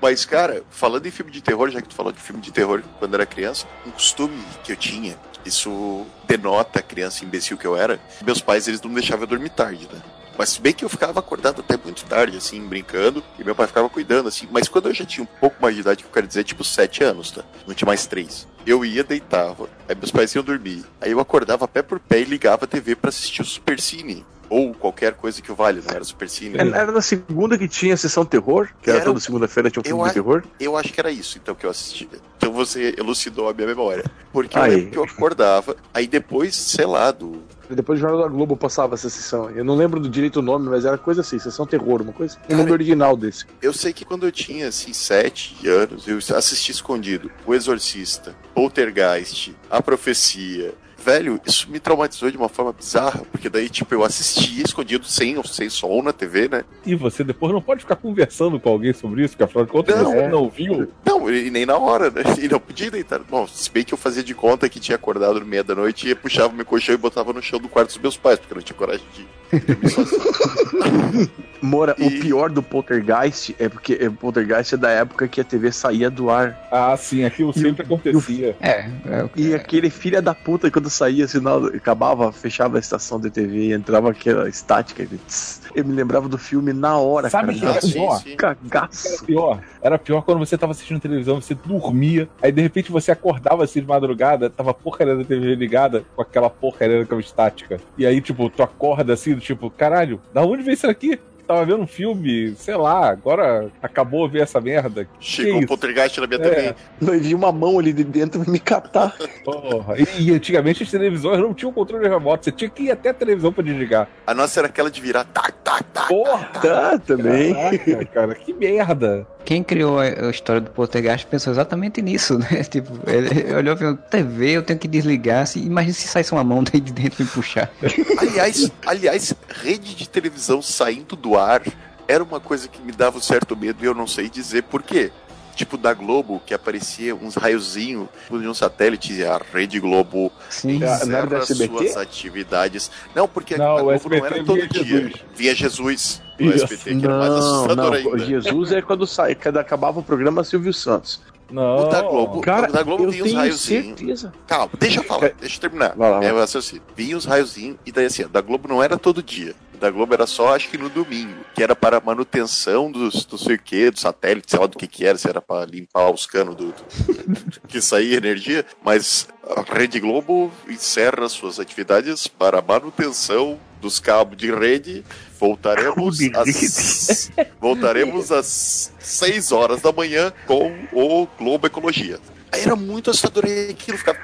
Mas, cara, falando em filme de terror, já que tu falou de filme de terror quando era criança, um costume que eu tinha, isso denota a criança imbecil que eu era. Meus pais, eles não deixavam eu dormir tarde, né? Mas se bem que eu ficava acordado até muito tarde, assim, brincando, e meu pai ficava cuidando, assim. Mas quando eu já tinha um pouco mais de idade, que eu quero dizer, tipo, sete anos, tá? Não tinha mais três. Eu ia, deitava, aí meus pais iam dormir. Aí eu acordava pé por pé e ligava a TV pra assistir o Super Cine. Ou qualquer coisa que vale, não era Super Cine. Era era na segunda que tinha a sessão terror, que era, Era toda o- segunda-feira tinha um filme eu de terror. Eu acho que era isso, então, que eu assistia. Então você elucidou a minha memória. Porque eu Aí. lembro que eu acordava, aí depois, sei lá, do. Depois do Jornal da Globo passava essa sessão. Eu não lembro do direito o nome, mas era coisa assim, sessão terror, uma coisa. O nome original desse. Eu sei que quando eu tinha, assim, sete anos, eu assisti escondido O Exorcista, Poltergeist, A Profecia, velho, isso me traumatizou de uma forma bizarra, porque daí, tipo, eu assistia escondido sem, sem som na TV, né? E você depois não pode ficar conversando com alguém sobre isso, que afinal de contas Não. você não viu. Não, e nem na hora, né? E não podia deitar. Bom, se bem que eu fazia de conta que tinha acordado no meio da noite e puxava meu colchão e botava no chão do quarto dos meus pais, porque eu não tinha coragem de dormir sozinho. Mora, o pior do Poltergeist é porque é, o Poltergeist é da época que a TV saía do ar. Ah, sim, aquilo sempre acontecia. É, E aquele filho da puta, quando saía, sinal, acabava, fechava a estação de TV e entrava aquela estática. ele, tss. Eu me lembrava do filme na hora, Sabe cara. o que era pior? Cagaço. Era pior. Era pior quando você tava assistindo televisão, você dormia, aí de repente você acordava assim de madrugada, tava a porcaria da TV ligada com aquela porcaria daquela estática. E aí, tipo, tu acorda assim, do tipo, caralho, da onde veio isso aqui? Tava vendo um filme, sei lá, agora acabou ver essa merda. Que Chegou que um isso? poltergeist na minha É. TV. Eu vi uma mão ali de dentro me catar. Porra. E, e antigamente as televisões não tinham controle remoto, você tinha que ir até a televisão pra desligar. A nossa era aquela de virar tac, tac, tac. Porra! Tá, também. Caraca, cara, que merda. Quem criou a história do Poltergeist pensou exatamente nisso, né? Tipo, ele olhou e falou, TV, eu tenho que desligar. Se, imagina se saísse uma mão daí de dentro e puxar. Aliás, aliás, rede de televisão saindo do ar era uma coisa que me dava um certo medo e eu não sei dizer por quê. Tipo da Globo, que aparecia uns raiozinhos de um satélite, e a Rede Globo Sim. não encerra SBT? suas atividades. Não, porque Não, a Globo não era todo dia. Jesus. Via Jesus. SBT, que era mais Não, assustador não. ainda. Jesus é quando sai, quando acabava o programa Silvio Santos. Não. O da Globo, Cara, o da Globo vinha uns raiozinhos. certeza. Calma, deixa eu falar, deixa eu terminar. Vai lá, vai É raciocínio. Vinha os raiozinhos, e daí assim, da Globo não era todo dia. Da Globo era só, acho que no domingo, que era para manutenção dos, do circuito, do satélite, sei lá do que que era, se era para limpar os canos do, do- que saía energia, mas a Rede Globo encerra suas atividades para manutenção dos cabos de rede. Voltaremos às, voltaremos às 6 horas da manhã com o Globo Ecologia. Aí era muito assustador aquilo ficava.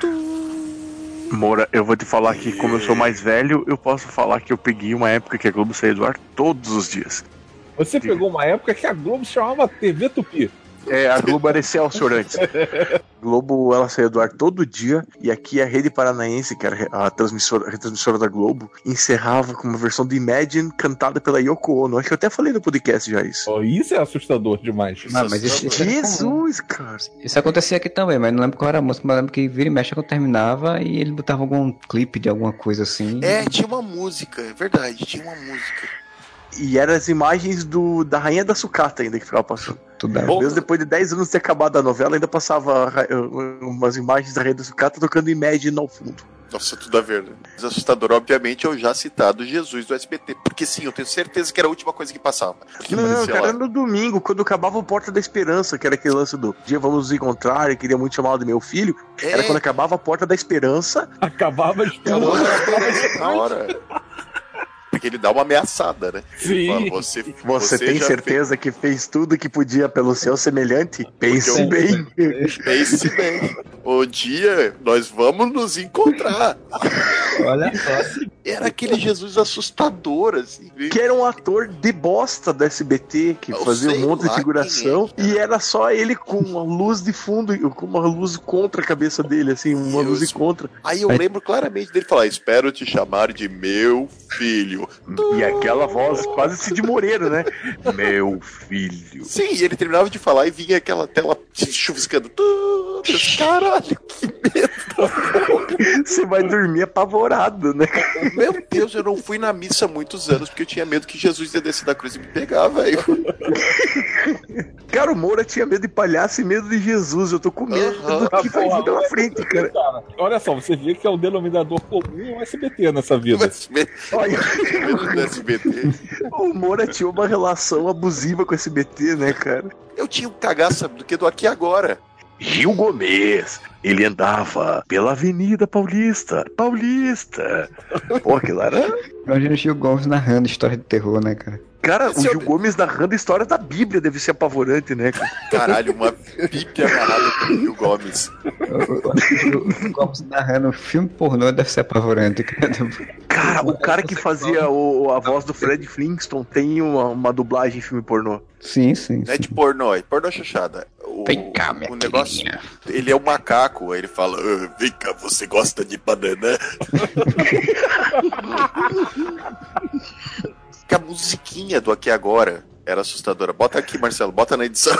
Moura, eu vou te falar que, como eu sou mais velho, eu posso falar que eu peguei uma época que a Globo saía do ar todos os dias. Você pegou uma época que a Globo se chamava TV Tupi. É, a Globo era Excelsior antes. Globo, ela saía do ar todo dia, e aqui a Rede Paranaense, que era a transmissora, a retransmissora da Globo, encerrava com uma versão do Imagine cantada pela Yoko Ono. Acho que eu até falei no podcast já isso. Oh, isso é assustador demais. Não, mas isso, isso. Jesus, cara. Isso acontecia aqui também, mas não lembro qual era a música, mas lembro que vira e mexe quando terminava e ele botava algum clipe de alguma coisa assim. É, tinha uma música, é verdade, tinha uma música. E eram as imagens do, da Rainha da Sucata ainda que ficava passando. Tudo Bom, Mesmo depois de 10 anos de ter acabado a novela, ainda passava ra- umas imagens da Rainha da Sucata tocando Imagine ao fundo. Nossa, tudo a ver, né? Mas assustador, obviamente, é o já citado Jesus do SBT. Porque sim, eu tenho certeza que era a última coisa que passava. Que Não, cara, lá. no domingo, quando acabava o Porta da Esperança, que era aquele lance do dia vamos nos encontrar, e queria muito chamá-lo de meu filho, É. era quando acabava a Porta da Esperança. Acabava a esperança. Na hora. Porque ele dá uma ameaçada, né? Sim. fala, você, Você, tem já certeza que fez tudo que podia pelo seu semelhante? Pense eu- bem. fez- Pense bem. O dia nós vamos nos encontrar. Olha só. Era aquele Jesus assustador, assim. Que era um ator de bosta do SBT, que Eu fazia um monte de figuração, é, e era só ele com uma luz de fundo, com uma luz contra a cabeça dele, assim, uma Deus. luz de contra. Aí eu lembro claramente dele falar: Espero te chamar de meu filho. E aquela voz quase Cid Moreira, né? Meu filho. Sim, e ele terminava de falar e vinha aquela tela chuviscando. Caralho, que medo. Você vai dormir apavorado, né? Meu Deus, eu não fui na missa há muitos anos porque eu tinha medo que Jesus ia descer da cruz e me pegar, velho. Cara, o Moura tinha medo de palhaço e medo de Jesus. Eu tô com medo Aham. do que vai vir pela frente, cara. Cara, olha só, você vê que é o denominador comum o SBT nessa vida. Olha, medo do SBT. o Moura tinha uma relação abusiva com o SBT, né, cara? Eu tinha um cagaço do que do aqui agora. Gil Gomes, ele andava pela Avenida Paulista. Paulista. Pô, aquilo era. Imagina o Gil Gomes narrando história de terror, né, cara? Cara, o Esse Gil Gomes narrando a história da Bíblia deve ser apavorante, né, cara? Caralho, uma pipe amarrada com o Gil Gomes. O Gil Gomes narrando filme pornô deve ser apavorante, cara. Cara, o cara que fazia o- a voz do Fred Flintstone tem uma, uma dublagem em filme pornô. Sim, sim. Não é de pornô, é pornô chachada. o, Vem cá, minha o negócio. Ele é um macaco, aí ele fala: "Ah, Vem cá, você gosta de banana? que a musiquinha do Aqui Agora era assustadora. Bota aqui, Marcelo, bota na edição.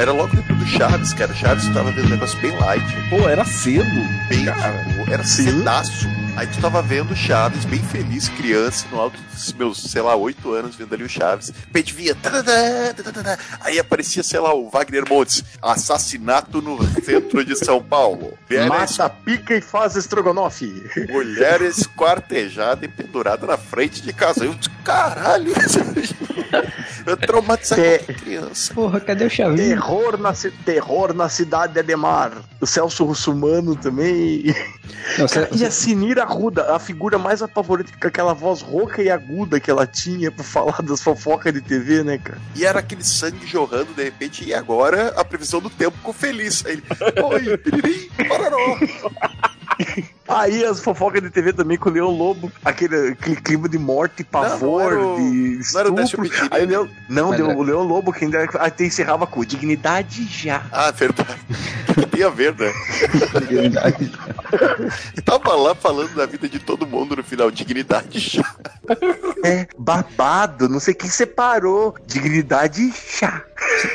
Era logo depois do Chaves, cara. Chaves tava vendo um negócio bem light. Pô, era cedo. Bem, tipo, era cedaço. Aí tu tava vendo Chaves, bem feliz, criança, no alto dos meus, sei lá, oito anos, vendo ali o Chaves. De repente tadadá, tadadá. Aí aparecia, sei lá, o Wagner Montes. Assassinato no centro de São Paulo. Mulheres, Mata, pica e faz estrogonofe. mulher esquartejada e pendurada na frente de casa. Eu disse, caralho. Eu traumatizado Te- criança. Porra, cadê o Chavinho? Terror na, ci- terror na cidade de Ademar. O Celso Russumano também. Não, você- e a Sinira Arruda, a figura mais apavorante, com aquela voz rouca e aguda que ela tinha pra falar das fofocas de TV, né, cara? E era aquele sangue jorrando de repente, e agora a previsão do tempo ficou feliz. Aí ele, oi, piririm, pararó. Aí as fofocas de TV também com o Leão Lobo, aquele, aquele clima de morte, pavor, não era o- de não era o estupro. Pittini. Aí o Leão, não, deu, o Leão Lobo que ainda até encerrava com dignidade já. Ah, verdade. Tem a ver, né? Tava lá falando da vida de todo mundo no final, dignidade chá. É, babado, não sei quem separou. Dignidade chá.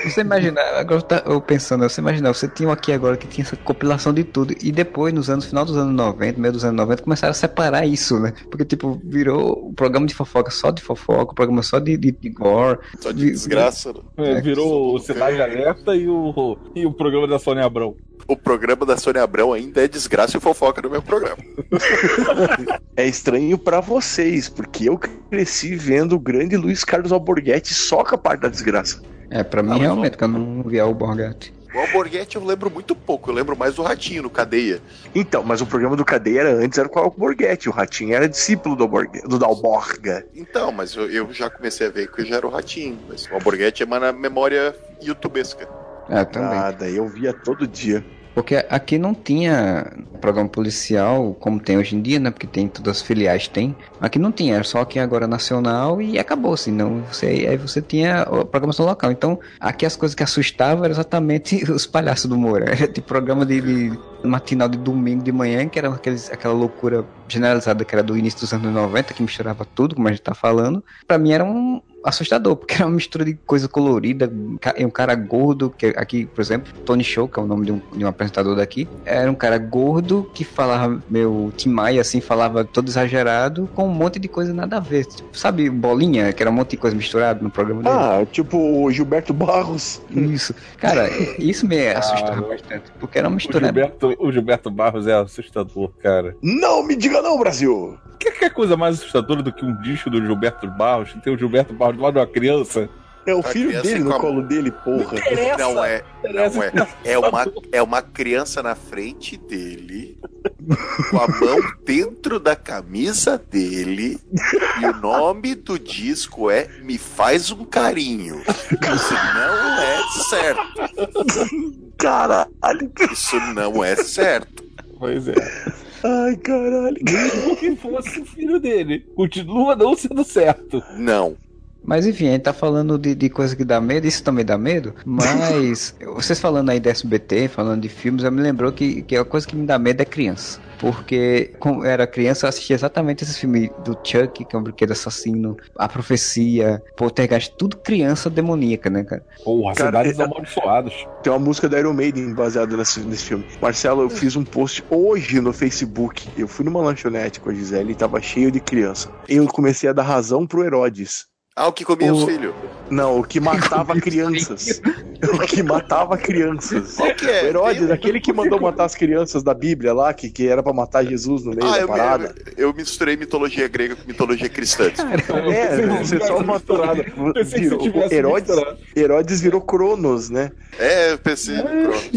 Você imagina, agora eu tá- eu pensando, você imagina, você tinha um aqui agora que tinha essa compilação de tudo, e depois, nos anos, final dos anos 90, meio dos anos 90, começaram a separar isso, né? Porque, tipo, virou o programa de fofoca só de fofoca, o programa só de, de, de gore. Só de desgraça. né? É, virou o Cidade Alerta e o, e o programa da Sônia Abrão. O programa da Sônia Abrão ainda é desgraça e fofoca no meu programa. É estranho pra vocês, porque eu cresci vendo o grande Luiz Carlos Alborguete só com a parte da desgraça. É, pra mim, mas realmente, que eu não via o Borgatti. O Alborguete eu lembro muito pouco, eu lembro mais do Ratinho no Cadeia. Então, mas o programa do Cadeia era antes, era com o Alborguete. O Ratinho era discípulo do, Alborgue, do Dalborga. Então, mas eu, eu já comecei a ver que já era o Ratinho. Mas o Alborguete é mais na memória youtubesca. É, também. Ah, daí eu via todo dia. Porque aqui não tinha programa policial como tem hoje em dia, né? Porque tem todas as filiais tem. Aqui não tinha, só aqui agora nacional e acabou, assim. Não, você, aí você tinha a programação local. Então, aqui as coisas que assustavam eram exatamente os palhaços do Moura. Era tipo programa de, de matinal de domingo de manhã, que era aqueles, aquela loucura generalizada que era do início dos anos 90, que misturava tudo, como a gente tá falando. Pra mim era um assustador, porque era uma mistura de coisa colorida, ca- um cara gordo, que aqui, por exemplo, Tony Show, que é o nome de um, de um apresentador daqui, era um cara gordo que falava meio Tim Maia, assim, falava todo exagerado, com um monte de coisa nada a ver. Tipo, sabe, bolinha, que era um monte de coisa misturada no programa dele? Ah, tipo o Gilberto Barros. Isso. Cara, isso me assustava Ah, bastante, porque era uma O mistura. Gilberto, o Gilberto Barros é assustador, cara. Não me diga não, Brasil! Que, que coisa mais assustadora do que um disco do Gilberto Barros? Tem o Gilberto Barros lá de uma criança. É o A filho dele no a- colo dele, porra. Não é, não é. É uma, é uma criança na frente dele, com a mão dentro da camisa dele, e o nome do disco é Me Faz um Carinho. Isso não é certo. Caralho. Isso não é certo. Pois é. Ai, caralho. Mesmo que fosse o filho dele. Continua não sendo certo. Não. Mas enfim, a gente tá falando de, de coisa que dá medo, isso também dá medo, mas vocês falando aí da SBT, falando de filmes, eu me lembrou que, que a coisa que me dá medo é criança. Porque quando eu era criança, eu assistia exatamente esses filmes do Chuck, que é um brinquedo assassino, A Profecia, Poltergeist, tudo criança demoníaca, né, cara? Porra, Cara, cidades é- amaldiçoadas. Tem uma música da Iron Maiden baseada nesse, nesse filme. Marcelo, eu fiz um post hoje no Facebook. Eu fui numa lanchonete com a Gisele e tava cheio de criança. Eu comecei a dar razão pro Herodes. Ah, o que comia O- os filhos? Não, o que matava crianças. O que matava crianças. Qual que é? O Herodes, Tem- aquele que mandou matar as crianças da Bíblia lá, que, que era pra matar Jesus no meio Ah, da eu, parada. me, eu misturei mitologia grega com mitologia cristã. É, você só que Virou, Herodes, misturado. Herodes virou Cronos, né? É, eu pensei no Cronos.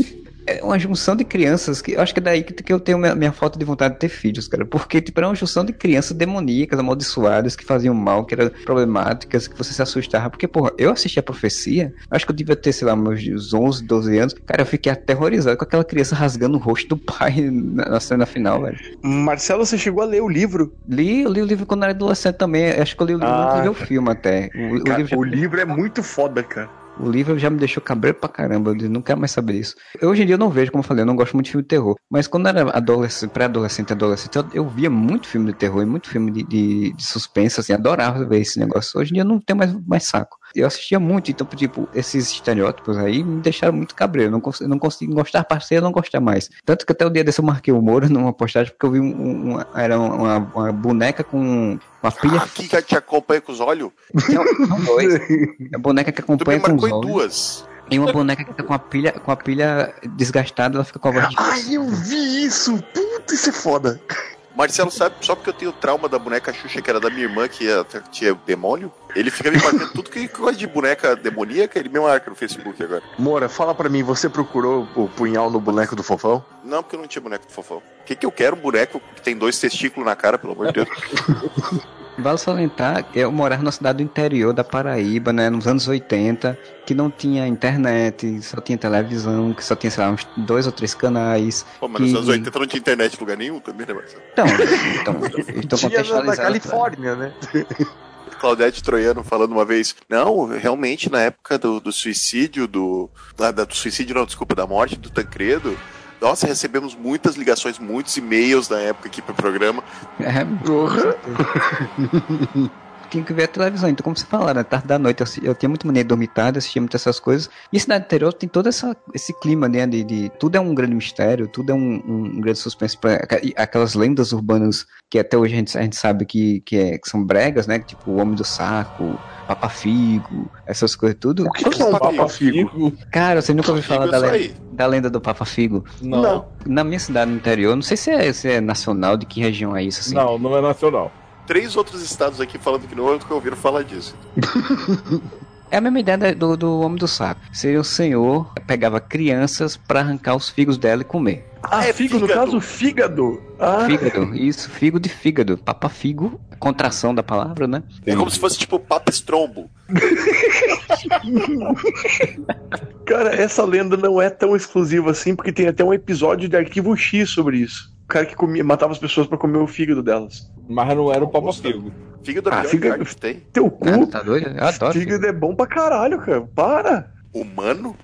É uma junção de crianças que eu acho que é daí que, que eu tenho minha, minha falta de vontade de ter filhos, cara. Porque, tipo, era uma junção de crianças demoníacas, amaldiçoadas, que faziam mal, que eram problemáticas, que você se assustava. Porque, porra, eu assisti a profecia, acho que eu devia ter, sei lá, meus 11, 12 anos. Cara, eu fiquei aterrorizado com aquela criança rasgando o rosto do pai na, na cena final, velho. Marcelo, você chegou a ler o livro? Li, eu li o livro quando era adolescente também. Acho que eu li o livro Ah, antes de ver o filme até. O, Cara, livro já- o livro é muito foda, cara. O livro já me deixou cabreiro pra caramba, eu não quero mais saber disso. Hoje em dia eu não vejo, como eu falei, eu não gosto muito de filme de terror. Mas quando era adolescente, pré-adolescente, adolescente, eu, eu via muito filme de terror e muito filme de, de, de suspense, assim, adorava ver esse negócio. Hoje em dia eu não tenho mais, mais saco. Eu assistia muito, então, tipo, esses estereótipos aí me deixaram muito cabreiro. Eu não, cons não consigo gostar, passei a não gostar mais. Tanto que até o dia desse eu marquei o Moura numa postagem, porque eu vi um, um- uma, era uma, uma boneca com uma pilha. Aqui que te acompanha com os olhos. São dois. É a boneca que acompanha com os marcou em olhos. duas. E uma boneca que tá com a pilha, com a pilha desgastada, ela fica com a voz de Ai, eu vi isso! Puta, isso é foda. Marcelo, sabe, só porque eu tenho trauma da boneca Xuxa, que era da minha irmã, que tinha o demônio, ele fica me marcando tudo que gosta de boneca demoníaca, ele me marca no Facebook agora. Moura, fala pra mim, você procurou o punhal no boneco do fofão? Não, porque eu não tinha boneco do fofão. O que, que eu quero? Um boneco que tem dois testículos na cara, pelo amor de Deus. Vale salientar que eu morava numa cidade do interior da Paraíba, né, nos anos 80, que não tinha internet, só tinha televisão, que só tinha, sei lá, uns dois ou três canais. Pô, mas nos que- anos 80 não tinha internet em lugar nenhum também, né, Marcelo? Então, então, então Tinha na, na contextualizando- Califórnia, né? Claudete Troiano falando uma vez, não, realmente na época do, do suicídio, do, da- do suicídio não, desculpa, da morte do Tancredo, nossa, recebemos muitas ligações, muitos e-mails na época aqui pro programa. É, tinha que ver a televisão. Então, como você né? Tarde da noite, eu, eu tinha muito mania de dormir tarde, assistia muitas essas coisas. E a cidade interior tem todo essa, esse clima, né? De, de- tudo é um grande mistério, tudo é um, um grande suspense. Pra, aquelas lendas urbanas que até hoje a gente, a gente sabe que, que, é- que são bregas, né? Tipo o Homem do Saco, Papa Figo, essas coisas tudo. O que, que é um Papa Figo? Cara, você nunca ouviu falar Figo da é lenda, da lenda do Papa Figo? Não. Não. Na minha cidade no interior, não sei se é, se é nacional, de que região é isso, assim. Não, não é nacional. Três outros estados aqui falando que não nunca ouviram falar disso. É a mesma ideia do, do Homem do Saco. Seria o senhor que pegava crianças pra arrancar os figos dela e comer. Ah, É figo, no fígado. caso, fígado. Ah, Fígado, isso, figo de fígado. Papa figo, contração da palavra, né? É como se fosse tipo Papa Estrombo. cara, essa lenda não é tão exclusiva assim, porque tem até um episódio de Arquivo X sobre isso. O cara que comia, matava as pessoas pra comer o fígado delas. Mas não era o Papa Figo. Fígado é a Ah, fígado- carne que tem. Teu cu, Ah, tá doido? Eu adoro. fígado é bom pra caralho, cara. Para! Humano?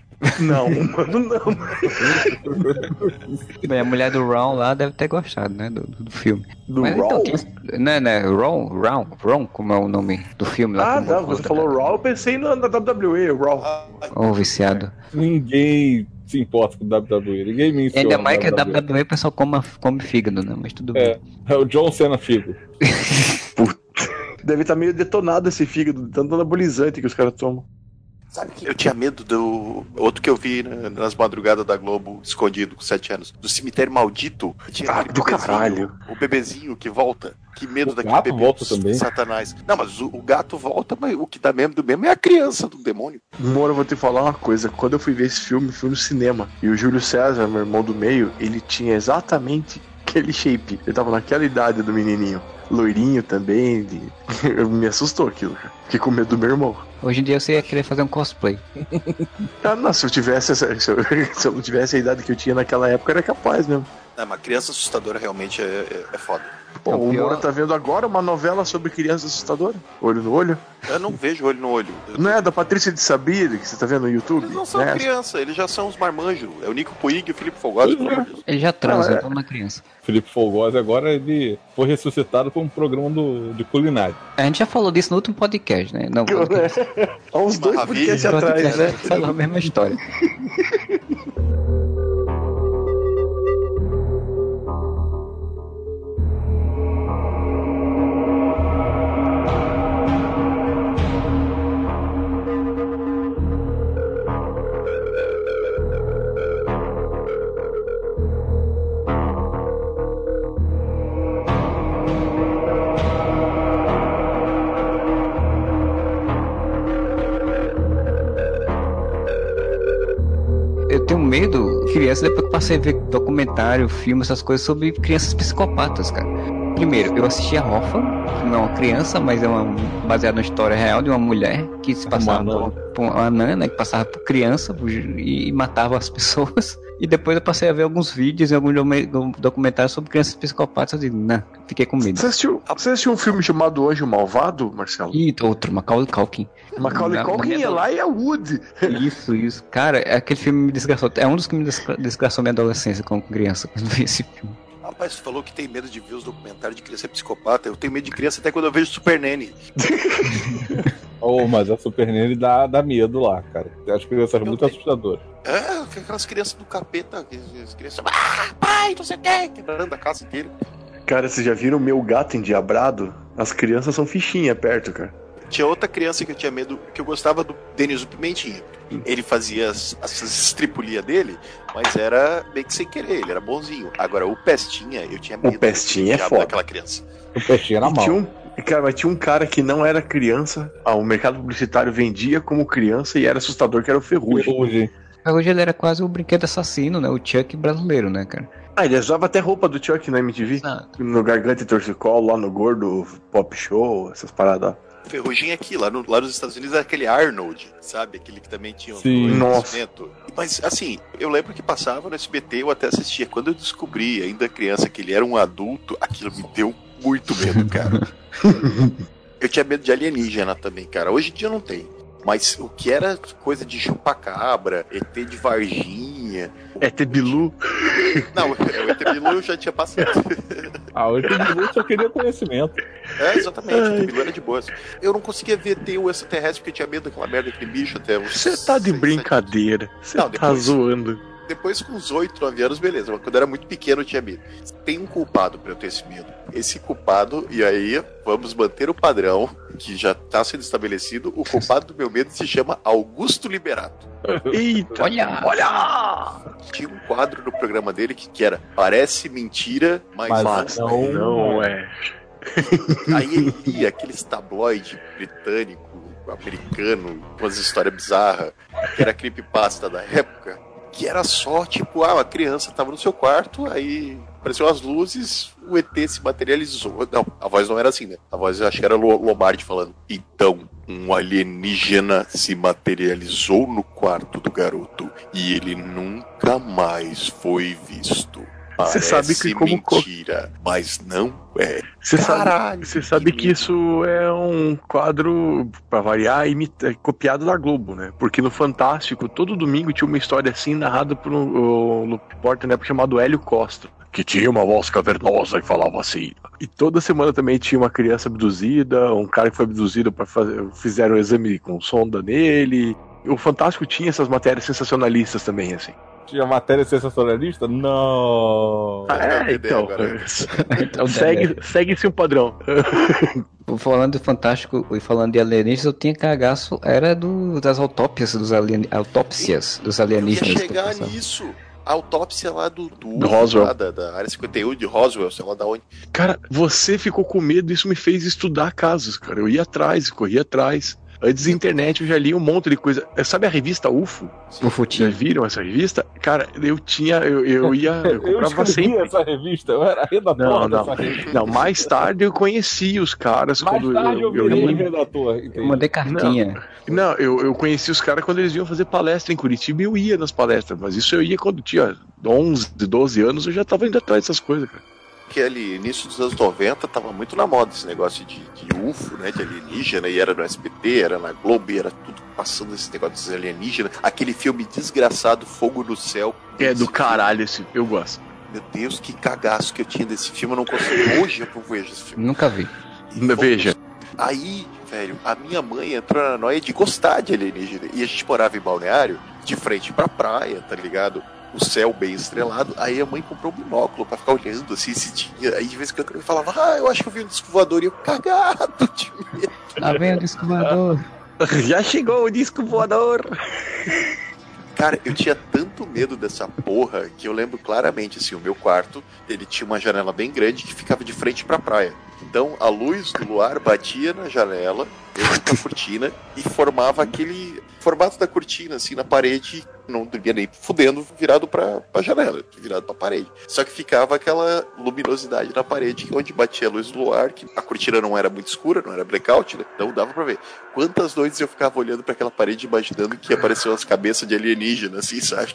Não, mano, não. Bem, a mulher do Ron lá deve ter gostado, né? Do, do filme. Do Mas então, tinha- né, né? Ron, Ron, Ron, como é o nome do filme lá? Ah, não, você falou Raw, eu pensei na, na WWE, Raw. Ô, viciado. Ninguém se importa com o WWE. Ninguém E menciona. ainda mais que a WWE. WWE o pessoal come, come fígado, né? Mas tudo É, bem. é o John Cena Figo. Deve estar meio detonado esse fígado, tanto anabolizante que os caras tomam. Sabe que eu tinha medo do. Outro que eu vi né, nas madrugadas da Globo, escondido, com 7 anos. Do cemitério maldito. Tinha Ah, do caralho. O bebezinho que volta. Que medo O daquele gato bebê. volta também? Satanás. Não, mas o, o gato volta, mas o que dá mesmo do mesmo é a criança do demônio. Mora, eu vou te falar uma coisa. Quando eu fui ver esse filme, fui no cinema. E o Júlio César, meu irmão do meio, ele tinha exatamente aquele shape. Ele tava naquela idade do menininho. Loirinho também. de- Me assustou aquilo, cara. Fiquei com medo do meu irmão. Hoje em dia você ia querer fazer um cosplay. Ah, não, se eu tivesse essa, se, eu, se eu não tivesse a idade que eu tinha naquela época, era capaz mesmo. Não, mas criança assustadora realmente é, é, é foda. Pô, o pior- Moura tá vendo agora uma novela sobre criança assustadora? Olho no olho? Eu não vejo olho no olho. Eu- Não é da Patrícia de Sabir que você tá vendo no YouTube? Eles não são né? criança, eles já são os marmanjos. É o Nico Puig e o Felipe Deus. Ele já transa, Ah, é. então não é criança. Felipe Folgosi agora ele foi ressuscitado por um programa do, de culinária. A gente já falou disso no último podcast, né? Não, Há uns dois podcasts atrás, né? Falou a mesma história. passei a ver documentário, filme, essas coisas sobre crianças psicopatas, cara. Primeiro, eu assisti a que não é uma criança, mas é uma, baseada na história real de uma mulher que se passava Uma por, por uma anã, né, que passava por criança e matava as pessoas. E depois eu passei a ver alguns vídeos e alguns documentários sobre crianças psicopatas. Digo, não, fiquei com medo. Você assistiu, você assistiu um filme chamado Anjo Malvado, Marcelo? E outro, Macaulay Culkin. Macaulay Na- Culkin minha e Elijah Wood. Isso, isso. Cara, aquele filme me desgraçou. É um dos que me desgra- desgraçou minha adolescência como criança, quando vi esse filme. Rapaz, você falou que tem medo de ver os documentários de criança psicopata. Eu tenho medo de criança até quando eu vejo Super Nanny. Oh, mas a Super Nene dá, dá medo lá, cara. As crianças muito assustadoras. É, aquelas crianças do capeta, as crianças. Ah, pai, não sei o quê, quebrando a casa inteira. Cara, vocês já viram o meu gato endiabrado? As crianças são fichinha perto, cara. Tinha outra criança que eu tinha medo, que eu gostava do Denis o Pimentinha. Ele fazia as, as estripulias dele, mas era meio que sem querer, ele era bonzinho. Agora, o Pestinha, eu tinha medo. Pestinha é foda. daquela criança. O peixinho era E tinha um, cara, mas tinha um cara que não era criança. Ah, o mercado publicitário vendia como criança e era assustador, que era o Ferrugem. Hoje ele era quase o brinquedo assassino, né? O Chuck brasileiro, né, cara? Ah, ele usava até roupa do Chuck na MTV. No Garganta e Torcicolo, lá no Gordo Pop Show, essas paradas. Ferrugem aqui, lá, no- lá nos Estados Unidos, era aquele Arnold, sabe? Aquele que também tinha um Sim. dois Nossa. crescimento. Mas, assim, eu lembro que passava no SBT, eu até assistia. Quando eu descobri, ainda criança, que ele era um adulto, aquilo me deu muito medo, cara. eu tinha medo de alienígena também, cara. Hoje em dia não tem. Mas o que era coisa de chupacabra, ET de Varginha. ET Bilu? Não, o ET Bilu eu já tinha passado. Ah, o Bilu só queria conhecimento. É, exatamente, o ET Bilu era de boas. Eu não conseguia ver ter o extraterrestre porque eu tinha medo daquela merda, daquele bicho até Você tá de brincadeira. Você tá depois- zoando. Depois, com uns 8, 9 anos, beleza. Mas quando eu era muito pequeno, eu tinha medo. Tem um culpado pra eu ter esse medo. Esse culpado, e aí vamos manter o padrão que já tá sendo estabelecido. O culpado do meu medo se chama Augusto Liberato. Eita! Olha! Olha! Tinha um quadro no programa dele que, que era Parece mentira, mas, Mas não. não é. Aí ele lia aqueles tabloide britânico, americano, com as histórias bizarras, que era creepypasta da época, que era só, tipo, ah, a criança tava no seu quarto, aí apareceu as luzes, o ET se materializou. Não, a voz não era assim, né? A voz eu acho que era Lo- Lombardi falando. Então, um alienígena se materializou no quarto do garoto e ele nunca mais foi visto. Você sabe que como co- mentira, mas não é. Você sabe, Caralho, você sabe que, isso é um quadro, pra variar, imita- copiado da Globo, né? Porque no Fantástico, todo domingo tinha uma história assim narrada por um, um repórter época chamado Hélio Costa. Que tinha uma voz cavernosa e falava assim. E toda semana também tinha uma criança abduzida, um cara que foi abduzido para fazer. Fizeram um exame com sonda nele. O Fantástico tinha essas matérias sensacionalistas também, assim. Tinha matéria sensacionalista? Não. É, então. Então, segue, segue-se um padrão. Falando de Fantástico e falando de alienígenas, eu tinha cagaço, era do, das autópsias dos alien, autópsias dos ia alienígenas. que chegar passavam. nisso. A autópsia lá do, do, Do Roswell. lá da, da área 51 de Roswell, sei lá da onde. Cara, você ficou com medo, isso me fez estudar casos, cara. Eu ia atrás, corria atrás. Antes da internet eu já li um monte de coisa. É, Sabe a revista UFO? Já viram essa revista? Cara, eu tinha, eu, eu ia, eu Eu comprava escrevi sempre. essa revista, eu era redator Não, não. dessa revista. Não, mais tarde eu conheci os caras Mais quando tarde eu, virei eu, redator. Eu mandei cartinha. Não, eu, eu conheci os caras quando eles iam fazer palestra em Curitiba e eu ia nas palestras, mas isso eu ia quando tinha 11, 12 anos, eu já tava indo atrás dessas coisas, cara. Que ali, início dos anos 90, tava muito na moda esse negócio de, de UFO, né? De alienígena, e era no SBT, era na Globo, e era tudo passando esse negócio de alienígena. Aquele filme desgraçado, Fogo no Céu. É do caralho esse, eu gosto. Meu Deus, que cagaço que eu tinha desse filme, eu não consigo. Hoje eu vejo esse filme. Nunca vi. Veja. Aí, velho, a minha mãe entrou na noia de gostar de alienígena. E a gente morava em balneário, de frente pra praia, tá ligado? O céu bem estrelado. Aí a mãe comprou um binóculo pra ficar olhando assim se tinha. Aí de vez em quando eu falava, ah, eu acho que eu vi um disco voador e eu cagado de medo. Lá vem o disco voador. Já chegou o disco voador. Cara, eu tinha tanto medo dessa porra que eu lembro claramente, assim, o meu quarto, ele tinha uma janela bem grande que ficava de frente pra praia. Então a luz do luar batia na janela, eu com a cortina, e formava aquele. Formato da cortina, assim, na parede, não dormia nem fudendo, virado pra, pra janela, virado pra parede. Só que ficava aquela luminosidade na parede, onde batia a luz do luar, que a cortina não era muito escura, não era blackout, né? Então dava pra ver. Quantas noites eu ficava olhando pra aquela parede, imaginando que apareceu as cabeças de alienígena, assim, sabe?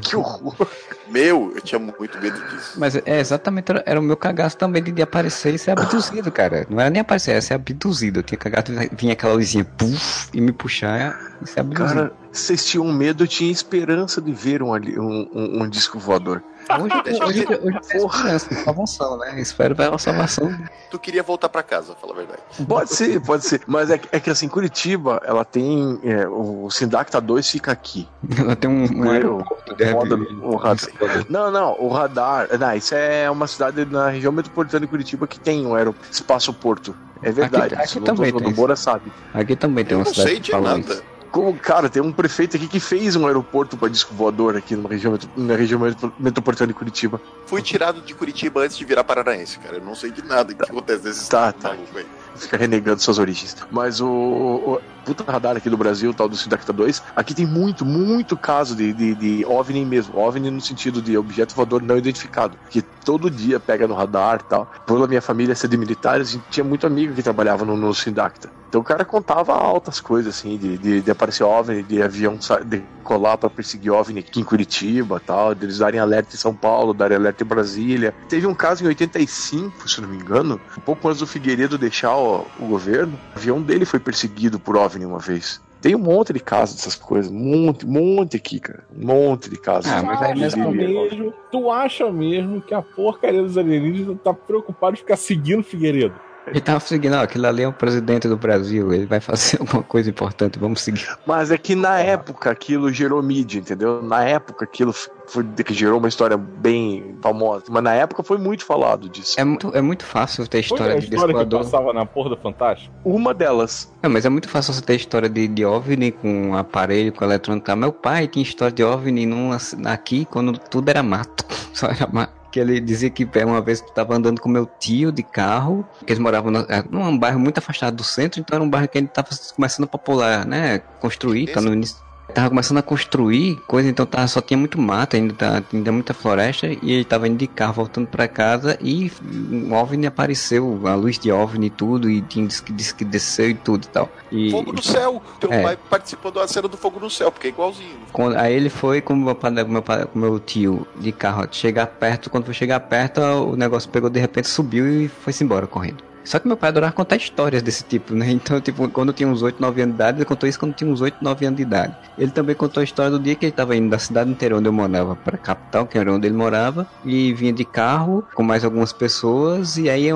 que horror! Meu, eu tinha muito medo disso. Mas é exatamente, era, o meu cagaço também de, de aparecer e ser abduzido, cara. Não era nem aparecer, era ser abduzido. Eu tinha cagado, vinha aquela luzinha, puf, e me puxar ser abduzido. Cara, vocês tinham medo, eu tinha esperança de ver um, um, um, um disco voador. Hoje, hoje, hoje tenho esperança, salvação, né? Espero pela salvação. Tu queria voltar pra casa, fala a verdade. Pode ser, pode ser. Mas é, que- é que assim, Curitiba, ela tem. é, o Sindacta 2 fica aqui. Ela tem um, um O- aeroporto de roda- repente. o radar. Não, não, o radar. Não, isso é uma cidade na região metropolitana de Curitiba que tem um aero, espaço porto. É verdade. Aqui- isso aqui não tô também tem Bora sabe. Aqui também tem Eu uma não cidade sei que de nada. isso. Como, cara, tem um prefeito aqui que fez um aeroporto para disco voador aqui numa região, na região metro- metropolitana de Curitiba. Fui tirado de Curitiba antes de virar paranaense, cara. Eu não sei de nada que acontece nesse Tá, tá. maluco aí. Fica renegando suas origens. Mas o, o puta radar aqui do Brasil, tal do Sindacta 2, aqui tem muito, muito caso de, de, de OVNI mesmo. OVNI no sentido de objeto voador não identificado. Que todo dia pega no radar tal. Pela minha família ser de militares, a gente tinha muito amigo que trabalhava no, no Sindacta. Então o cara contava altas coisas, assim, de, de, de aparecer OVNI, de avião sa- decolar pra perseguir OVNI aqui em Curitiba tal, deles darem alerta em São Paulo, darem alerta em Brasília. Teve um caso em 85, se não me engano, um pouco antes do Figueiredo deixar o, o governo, o avião dele foi perseguido por OVNI uma vez. Tem um monte de casos dessas coisas, um monte, um monte aqui, cara. Um monte de casos. Ah, mas aí De- mesmo, de- mesmo, tu acha mesmo que a porcaria dos alienígenas tá preocupado em ficar seguindo o Figueiredo? Ele tava seguindo, ó, aquele ali é o presidente do Brasil, ele vai fazer alguma coisa importante, vamos seguir. Mas é que na época aquilo gerou mídia, entendeu? Na época aquilo foi que gerou uma história bem famosa. Mas na época foi muito falado disso. É muito, é muito fácil ter Foi história a de história que descoador. passava na porra do Fantástico? Uma delas. Não, mas é muito fácil você ter história de, de OVNI com aparelho, com eletrônica. Meu pai tinha história de OVNI numa, aqui quando tudo era mato. Só era mato. Que ele dizia que é, uma vez eu tava andando com meu tio de carro, que eles moravam na- é, num bairro muito afastado do centro, então era um bairro que ele tava começando a popular, né? Construir, tá no início. Tava começando a construir coisa, então tava, só tinha muito mato, ainda, tá, ainda muita floresta, e ele tava indo de carro voltando pra casa e um OVNI apareceu, a luz de OVNI e tudo, e tinha, disse, que, disse que desceu e tudo e tal. E, Fogo no céu. Teu É. pai participou da cena do fogo no céu, porque é igualzinho. Quando- aí ele foi com meu, pai- com meu, pai- com meu tio de carro, chegar perto, quando foi chegar perto, o negócio pegou de repente, subiu e foi-se embora correndo. Só que meu pai adorava contar histórias desse tipo, né? Então, tipo, quando eu tinha uns 8, 9 anos de idade, ele contou isso quando tinha uns 8, 9 anos de idade. Ele também contou a história do dia que ele estava indo da cidade inteira onde eu morava para a capital, que era onde ele morava, e vinha de carro com mais algumas pessoas, e aí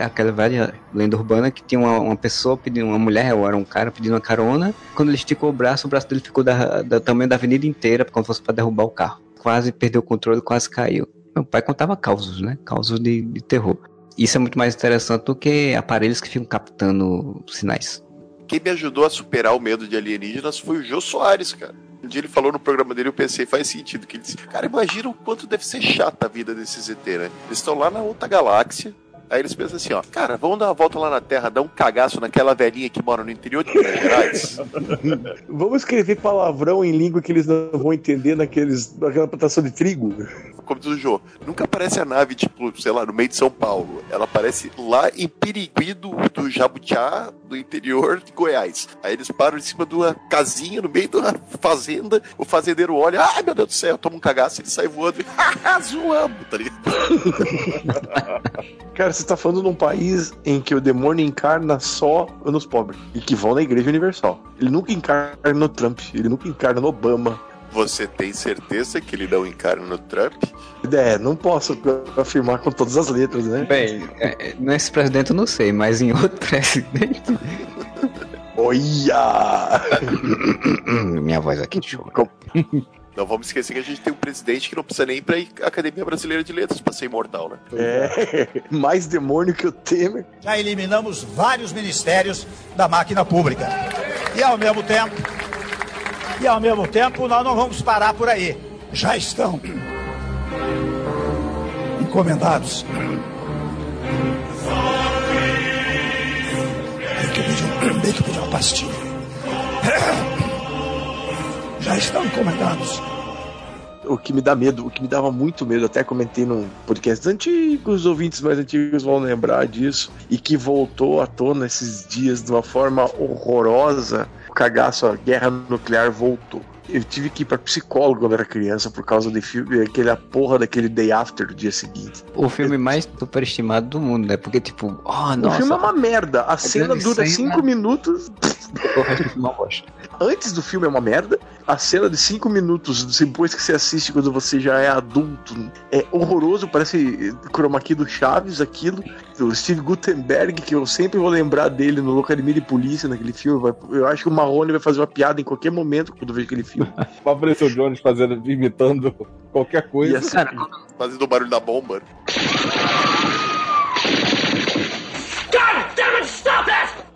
aquela velha lenda urbana que tinha uma, uma pessoa pedindo, uma mulher ou era um cara pedindo uma carona. Quando ele esticou o braço, o braço dele ficou da, da tamanho da avenida inteira, como fosse para derrubar o carro. Quase perdeu o controle, quase caiu. Meu pai contava causos, né? Causos de, de terror. Isso é muito mais interessante do que aparelhos que ficam captando sinais. Quem me ajudou a superar o medo de alienígenas foi o Jô Soares, cara. Um dia ele falou no programa dele, eu pensei, faz sentido. Que ele disse, cara, imagina o quanto deve ser chata a vida desses ET, né? Eles estão lá na outra galáxia. Aí eles pensam assim, ó, cara, vamos dar uma volta lá na Terra, dar um cagaço naquela velhinha que mora no interior de Minas Gerais. Vamos escrever palavrão em língua que eles não vão entender naqueles, naquela plantação de trigo. Como diz o Jô, nunca aparece a nave, tipo, sei lá, no meio de São Paulo. Ela aparece lá em Pirigui do, do Jabutiá, do interior de Goiás. Aí eles param em cima de uma casinha, no meio de uma fazenda. O fazendeiro olha, ai meu Deus do céu, toma um cagaço, ele sai voando e zoamos, tá ligado? Cara, você tá falando num país em que o demônio encarna só nos pobres e que vão na Igreja Universal. Ele nunca encarna no Trump, ele nunca encarna no Obama. Você tem certeza que ele não encarna no Trump? É, não posso afirmar com todas as letras, né? Bem, é, é, nesse presidente eu não sei, mas em outro presidente. Olha! Minha voz aqui de choro. Não vamos esquecer que a gente tem um presidente que não precisa nem ir pra Academia Brasileira de Letras pra ser imortal, né? É, mais demônio que o Temer. Já eliminamos vários ministérios da máquina pública. E ao mesmo tempo, e ao mesmo tempo nós não vamos parar por aí. Já estão encomendados. Bem que eu pedi, bem que eu pedi uma pastilha. Já estão encomendados. O que me dá medo, o que me dava muito medo, até comentei num podcast antigo, os ouvintes mais antigos vão lembrar disso, e que voltou à tona esses dias de uma forma horrorosa. O cagaço, a guerra nuclear voltou. Eu tive que ir pra psicólogo quando era criança por causa de filme, aquele porra daquele day after do dia seguinte. O filme mais superestimado do mundo, né? Porque, tipo, oh, O nossa. filme é uma merda. A cena grande dura cena. 5 minutos. O resto do filme é uma bosta. Antes do filme é uma merda. A cena de 5 minutos depois que você assiste quando você já é adulto é horroroso. Parece chroma key do Chaves, aquilo. O Steve Gutenberg, que eu sempre vou lembrar dele no Locademia de Polícia naquele filme. Eu acho que o Marrone vai fazer uma piada em qualquer momento quando eu vejo aquele filme. Vai aparecer o Jones fazendo, imitando qualquer coisa. Assim, Fazendo o barulho da bomba.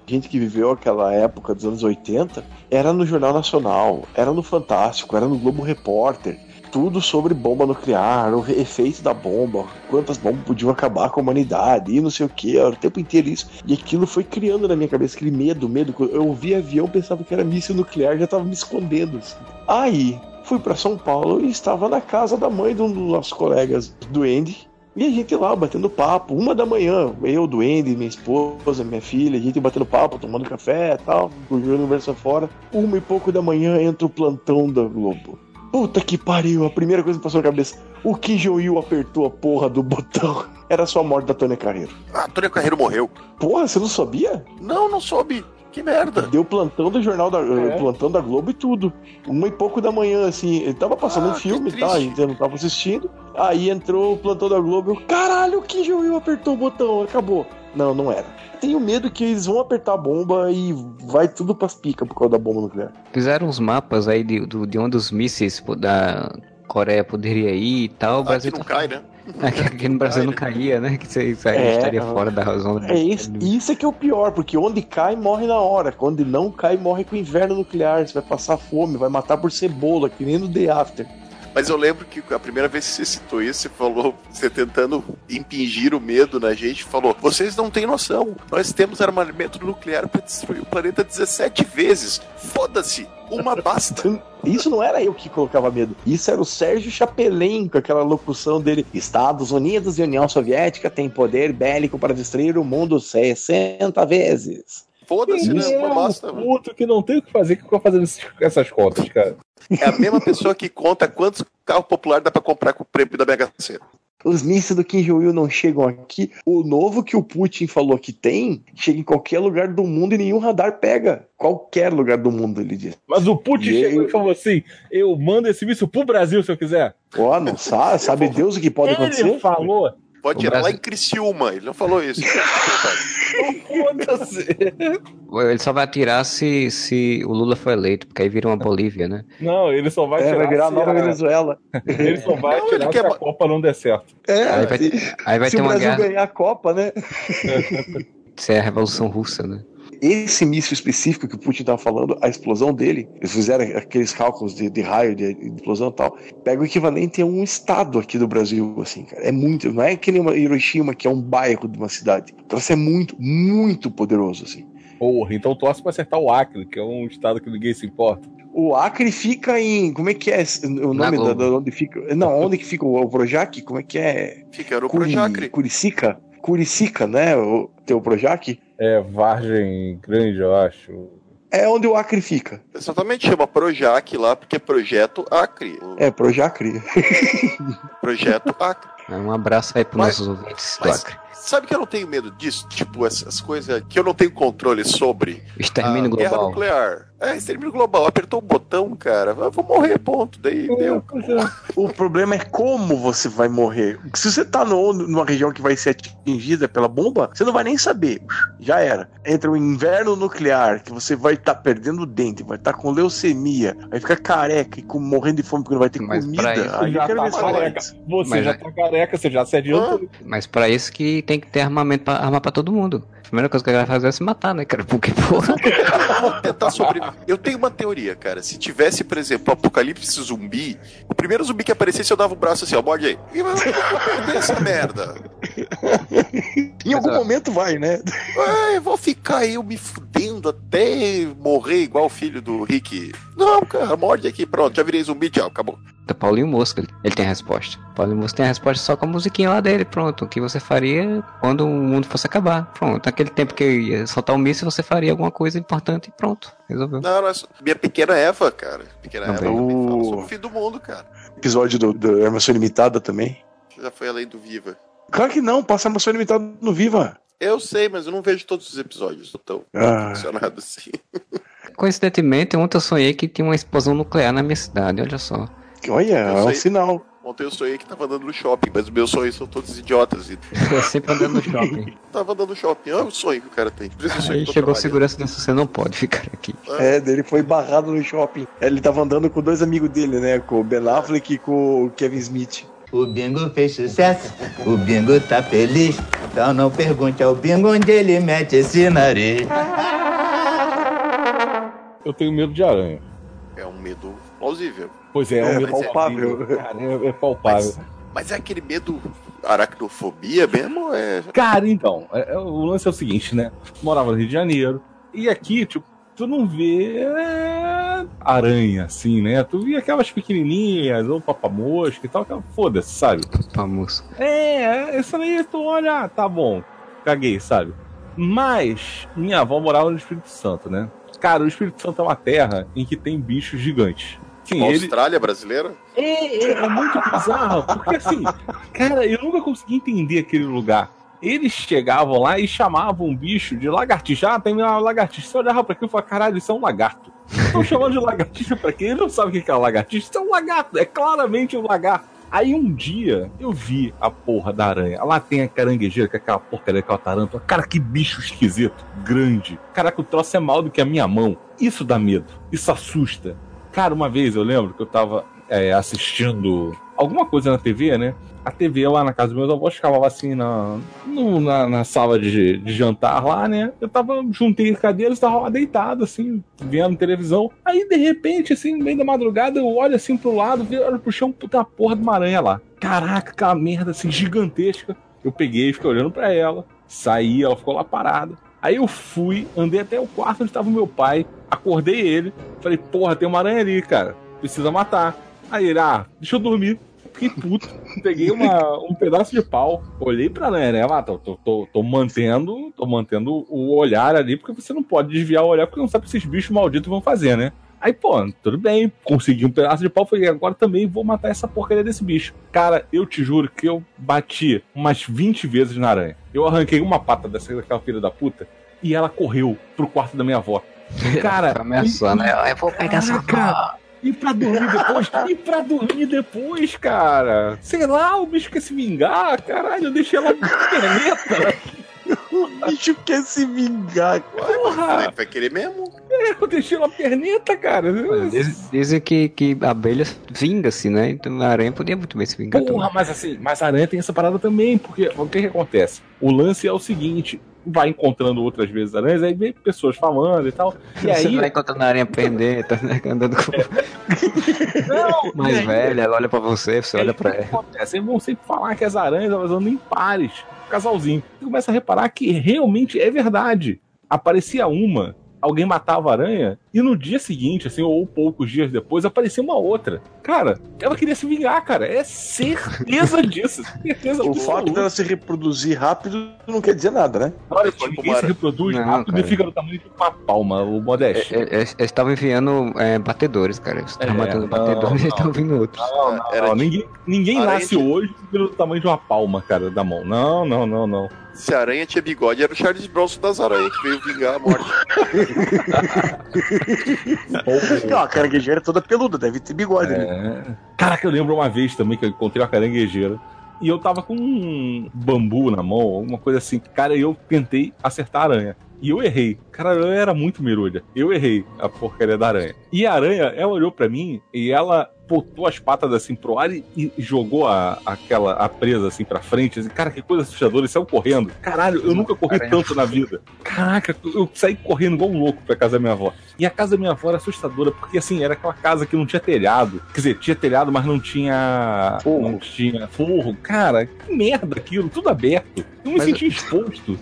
gente que viveu aquela época dos anos 80 era no Jornal Nacional, era no Fantástico, era no Globo Repórter. Tudo sobre bomba nuclear, o efeito da bomba, quantas bombas podiam acabar com a humanidade e não sei o que, o tempo inteiro isso. E aquilo foi criando na minha cabeça aquele medo, medo. Eu ouvia avião, pensava que era míssil nuclear, já tava me escondendo. assim. Aí fui para São Paulo e estava na casa da mãe de um dos nossos colegas do Andy. E a gente lá batendo papo, uma da manhã, eu, Duende, minha esposa, minha filha, a gente batendo papo, tomando café e tal, jogando conversa fora. Uma e pouco da manhã entra o plantão da Globo. Puta que pariu, a primeira coisa que passou na cabeça. O Kim Jong-il apertou a porra do botão. Era só a morte da Tônia Carreiro. Ah, Antônio Carreiro morreu. Porra, você não sabia? Não, não soube. Que merda. Deu plantão do jornal da plantão da Globo e tudo. Uma e pouco da manhã, assim, ele tava passando Ah, um que filme, tá? A gente não tava assistindo. Aí entrou o plantão da Globo e eu, caralho, o Kim Jong-il apertou o botão, acabou. Não, não era. Tenho medo que eles vão apertar a bomba e vai tudo pras picas por causa da bomba nuclear. Fizeram uns mapas aí de, do- de onde os mísseis da Coreia poderia ir e tal. O Brasil Aqui não tá- cai, né? Aqui, aqui no Brasil não caía, né? Que você, você É, estaria fora da zona. É isso, isso é que é o pior, porque onde cai, morre na hora. Onde não cai, morre com inverno nuclear. Você vai passar fome, vai matar por cebola, que nem no The After. Mas eu lembro que a primeira vez que você citou isso, você falou, você tentando impingir o medo na gente, falou: vocês não têm noção, nós temos armamento nuclear para destruir o planeta 17 vezes. Foda-se, uma basta. Isso não era eu que colocava medo. Isso era o Sérgio Chapelin, com aquela locução dele. Estados Unidos e União Soviética têm poder bélico para destruir o mundo 60 vezes. Foda-se, né? Ele é Uma um puto que não tem o que fazer, que fica fazendo essas contas, cara. É a mesma pessoa que conta quantos carros populares dá pra comprar com o prêmio da Mega Sena. Os mísseis do Kim Jong-il não chegam aqui. O novo que o Putin falou que tem, chega em qualquer lugar do mundo e nenhum radar pega. Qualquer lugar do mundo, ele diz. Mas o Putin E chegou eu- e falou assim: eu mando esse míssil pro Brasil se eu quiser. Ó, não sabe, sabe Deus o que pode Ele acontecer? falou. Pode O tirar lá Brasil- em Criciúma, ele não falou isso. Foda-se. Ele só vai atirar se, se o Lula for eleito, porque aí vira uma Bolívia, né? Não, ele só vai É, tirar. vai virar a se nova a- Venezuela. Ele só vai Não, tirar ele se quer a ma- Copa não der certo. É, Aí vai, aí vai se ter o uma Brasil guerra. ganhar a Copa, né? Isso é a Revolução Russa, né? Esse míssil específico que o Putin estava falando, a explosão dele, eles fizeram aqueles cálculos de, de raio, de, de explosão e tal, pega o equivalente a um estado aqui do Brasil, assim, cara. É muito, não é que nem uma Hiroshima, que é um bairro de uma cidade. Então, isso é muito, muito poderoso, assim. Porra, então torce pra acertar o Acre, que é um estado que ninguém se importa. O Acre fica em. Como é que é o nome da, da- onde fica? Não, onde que fica o, o Projac? Como é que é? Fica no Curi- Projacre. Curicica? Curicica, né? O teu Projac? É Vargem Grande, eu acho. É onde o Acre fica. Exatamente, chama Projac lá, porque é Projeto Acre. É, Projacre. Projeto Acre. Um abraço aí Mas- nossos ouvintes do Acre. sabe que eu não tenho medo disso? Tipo, essas coisas que eu não tenho controle sobre. Extermínio a Guerra global. nuclear. É, extermínio global. Apertou o botão, cara. Eu vou morrer, ponto. Daí deu. O problema é como você vai morrer. Se você tá no- numa região que vai ser atingida pela bomba, você não vai nem saber. Já era. Entra o inverno nuclear, que você vai estar perdendo o dente, vai estar com leucemia, vai ficar careca e com, morrendo de fome porque não vai ter Mas comida. pra isso Aí eu já quero tá ver se vai careca. antes. Você Mas já é- tá careca, você já se adianta. Mas pra isso que tem que ter armamento pra armar pra todo mundo. Primeira coisa que a galera fazer é se matar, né, cara? Porque, porra. Tentar sobreviver. Eu tenho uma teoria, cara. Se tivesse, por exemplo, um apocalipse zumbi, o primeiro zumbi que aparecesse, eu dava o braço assim, ó, morde aí. E essa merda. Em algum momento vai, né? Ué, vou ficar eu me fudendo até morrer igual o filho do Rick. Não, cara, morde aqui, pronto, já virei zumbi, tchau, acabou. Da Paulinho Mosca, ele tem a resposta. Paulinho Mosca tem a resposta só com a musiquinha lá dele, pronto. O que você faria quando o mundo fosse acabar? Pronto. Naquele tempo que eu ia soltar o míssil, você faria alguma coisa importante e pronto. Resolveu. Não, não é só... Minha pequena Eva, cara. Pequena Eva também fala O- sobre o fim do mundo, cara. Episódio do, do Armação Limitada também. Já foi além do Viva. Claro que não, passa Armação Limitada no Viva. Eu sei, mas eu não vejo todos os episódios. Não tão Ah. funcionado assim. Coincidentemente, ontem eu sonhei que tinha uma explosão nuclear na minha cidade, olha só. Olha, é um sinal. Ontem eu sonhei que tava andando no shopping, mas os meus sonhos são todos idiotas. E... Eu sempre andando no shopping. tava andando no shopping. Olha o sonho que o cara tem. Aí tô chegou trabalhando. segurança e disse, você não pode ficar aqui. É, dele foi barrado no shopping. Ele tava andando com dois amigos dele, né? Com o Ben Affleck e com o Kevin Smith. O bingo fez sucesso, o bingo tá feliz. Então não pergunte ao bingo onde ele mete esse nariz. Eu tenho medo de aranha. É um medo plausível. Pois é, é, um É medo palpável. plausível, Cara, é, é palpável. Mas é aquele medo aracnofobia mesmo? É... Cara, então, é- é- o lance é o seguinte, né? Morava no Rio de Janeiro. E aqui, tipo, tu não vê é, aranha, assim, né? Tu via aquelas pequenininhas, ou papamosca e tal, aquela foda-se, sabe? Vamos. É, essa aí tu olha, ah, tá bom, caguei, sabe? Mas minha avó morava no Espírito Santo, né? Cara, o Espírito Santo é uma terra em que tem bichos gigantes. Sim, ele, Austrália brasileira? é, é, é muito bizarro, porque assim, cara, eu nunca consegui entender aquele lugar. Eles chegavam lá e chamavam um bicho de lagartixa. Ah, tem uma lagartixa. Você olhava pra aquilo e falava, caralho, isso é um lagarto. Estão chamando de lagartixa pra quê? Ele não sabe o que é uma lagartixa. Isso é um lagarto, é claramente um lagarto. Aí um dia eu vi a porra da aranha. Lá tem a caranguejeira, que é aquela porcaria, aquela tarântula. Cara, que bicho esquisito, grande. Caraca, o troço é maior do que a minha mão. Isso dá medo, isso assusta. Cara, uma vez eu lembro que eu tava é, assistindo alguma coisa na TV, né? A TV lá na casa dos meus avós ficava assim na, no- na, na sala de, de jantar lá, né? Eu tava, juntei cadeiras, tava lá deitado, assim, vendo televisão. Aí, de repente, assim, no meio da madrugada, eu olho assim pro lado, olho pro chão, puta porra de uma aranha lá. Caraca, aquela merda assim, gigantesca. Eu peguei, fiquei olhando pra ela, saí, ela ficou lá parada. Aí eu fui, andei até o quarto onde tava o meu pai, acordei ele, falei, porra, tem uma aranha ali, cara, precisa matar. Aí ele, ah, deixa eu dormir. Fiquei puto, peguei uma, um pedaço de pau, olhei pra aranha, né? Ah, tô, tô, tô, tô mantendo, tô mantendo o olhar ali, porque você não pode desviar o olhar, porque não sabe o que esses bichos malditos vão fazer, né? Aí, pô, tudo bem, consegui um pedaço de pau, falei, agora também vou matar essa porcaria desse bicho. Cara, eu te juro que eu bati umas 20 vezes na aranha. Eu arranquei uma pata dessa, daquela filha da puta e ela correu pro quarto da minha avó. Cara, ameaçando, né? Eu vou pegar essa Caraca, E pra dormir depois? e pra dormir depois, cara? Sei lá, o bicho quer se vingar, caralho, eu deixei ela perneta. O bicho quer se vingar. Porra! Vai querer mesmo? É, eu deixei ela perneta, cara. Diz- Dizem que, que a abelha vinga-se, né? Então a aranha podia muito bem se vingar Porra, também. mas assim, mas a aranha tem essa parada também, porque o que que acontece? O lance é o seguinte, vai encontrando outras vezes aranhas, aí vem pessoas falando e tal, e Você aí... vai encontrando a aranha pendeta, né? Andando com Não, mais velha, ela olha pra você, você olha pra ela. acontece? Eles vão sempre falar que as aranhas elas andam em pares, casalzinho. Você começa a reparar que realmente é verdade. Aparecia uma, alguém matava a aranha, e no dia seguinte, assim, ou poucos dias depois, aparecia uma outra. Cara, ela queria se vingar, cara. É certeza disso. Certeza O fato dela se reproduzir rápido não quer dizer nada, né? Olha, pô, ninguém se reproduz Não, rápido cara. e fica do tamanho de uma palma, o Modeste. É, é, Eles estavam enviando é, batedores, cara. Eles estavam É, matando não, batedores e estavam vindo outros. Não, não, Era não, ninguém, ninguém Aranha nasce de- hoje do tamanho de uma palma, cara, da mão. Não, não, não, não. Se a aranha tinha bigode, era o Charles Bronson das aranhas que veio vingar a morte. Não, a caranguejeira é toda peluda, deve ter bigode. né? É. Caraca, eu lembro uma vez também que eu encontrei uma caranguejeira. E eu tava com um bambu na mão, alguma coisa assim. Cara, eu tentei acertar a aranha. E eu errei. Cara, eu era muito merulha. Eu errei a porcaria da aranha. E a aranha, ela olhou pra mim e ela botou as patas assim pro ar e, e jogou a, aquela a presa assim pra frente. Assim, cara, que coisa assustadora. Ele saiu correndo. Caralho, eu nunca corri Caramba. tanto na vida. Caraca, eu saí correndo igual um louco pra casa da minha avó. E a casa da minha avó era assustadora, porque assim, era aquela casa que não tinha telhado. Quer dizer, tinha telhado, mas não tinha. Não tinha forro. Cara, que merda aquilo, tudo aberto. Eu me Mas- sentia exposto.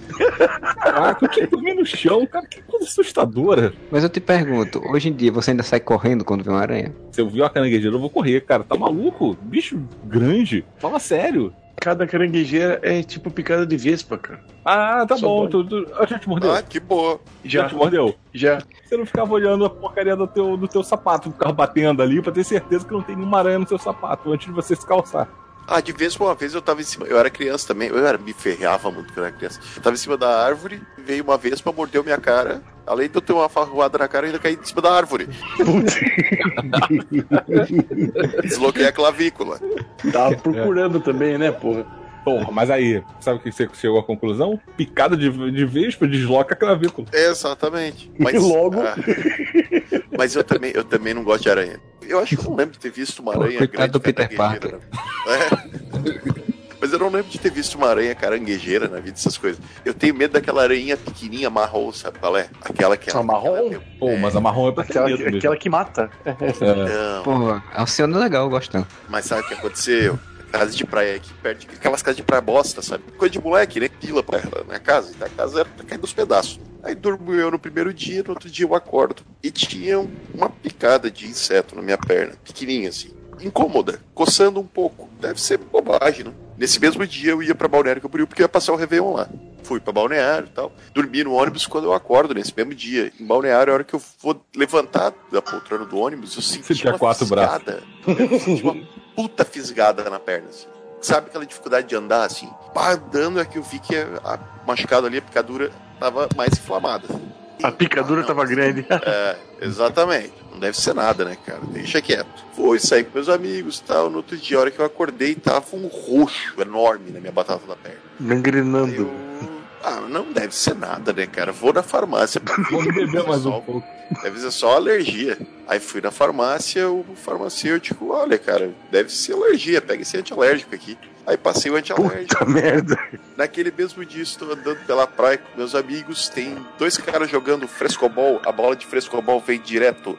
Caraca, eu tinha que dormir no chão, cara, que coisa assustadora. Mas eu te pergunto, hoje em dia você ainda sai correndo quando vê uma aranha? Se eu vi uma caranguejeira, eu vou correr, cara. Tá maluco? Bicho grande. Fala sério. Cada caranguejeira é tipo picada de vespa, cara. Ah, tá Só bom. Tu, tu, ah, já te mordeu? Ah, que boa. já. Já. te mordeu? Já. Você não ficava olhando a porcaria do teu, do teu sapato, ficava batendo ali pra ter certeza que não tem nenhuma aranha no seu sapato antes de você se calçar. Ah, de vez por uma vez eu tava em cima. Eu era criança também, eu era, me ferrava muito quando eu era criança. Eu tava em cima da árvore, veio uma vespa, mordeu minha cara. Além de eu ter uma farroada na cara, eu ainda caí em cima da árvore. Desloquei a clavícula. Tava procurando também, né, porra? Porra, mas aí, sabe o que você chegou à conclusão? Picada de, de vespa desloca a clavícula. Exatamente. Mas, Logo. ah, mas eu também, eu também não gosto de aranha. Eu acho que eu não lembro de ter visto uma Pô, aranha coitado do Peter caranguejeira, não. É. Mas eu não lembro de ter visto uma aranha caranguejeira na vida, essas coisas. Eu tenho medo daquela aranha pequenininha marrom, sabe qual é? Aquela que é. Só marrom? Pô, mas a marrom é pra ter Aquela, medo mesmo. aquela que mata. Não, Porra, Alcione é legal, eu gosto tanto. mas sabe o que aconteceu? Casa de praia aqui perto, de- aquelas casas de praia bosta, sabe? Coisa de moleque, né? Pila pra ela na casa. E a casa era caindo dos pedaços. Aí durmo eu no primeiro dia, no outro dia eu acordo. E tinha uma picada de inseto na minha perna, pequenininha assim. Incômoda, coçando um pouco. Deve ser bobagem, né? Nesse mesmo dia eu ia pra Balneário Camboriú porque eu ia passar o Réveillon lá. Fui pra Balneário e tal. Dormi no ônibus quando eu acordo nesse mesmo dia. Em Balneário, a hora que eu vou levantar da poltrona do ônibus, eu senti Você uma quatro braços. fisgada. Eu senti uma puta fisgada na perna, assim. Sabe aquela dificuldade de andar, assim? Pá, andando é que eu vi que a machucado ali, a picadura, tava mais inflamada. A picadura tava grande. É, exatamente. Não deve ser nada, né, cara? Deixa quieto. Fui sair com meus amigos e tal. No outro dia, a hora que eu acordei, tava um roxo enorme na minha batata da perna. Gangrenando. Ah, não deve ser nada, né, cara? Vou na farmácia. Vamos beber mais um pouco. Deve ser só alergia. Aí fui na farmácia, o farmacêutico, olha, cara, deve ser alergia, pega esse antialérgico aqui. Aí passei o antialérgico. Puta merda. Naquele mesmo dia, estou andando pela praia com meus amigos. Tem dois caras jogando frescobol. A bola de frescobol veio direto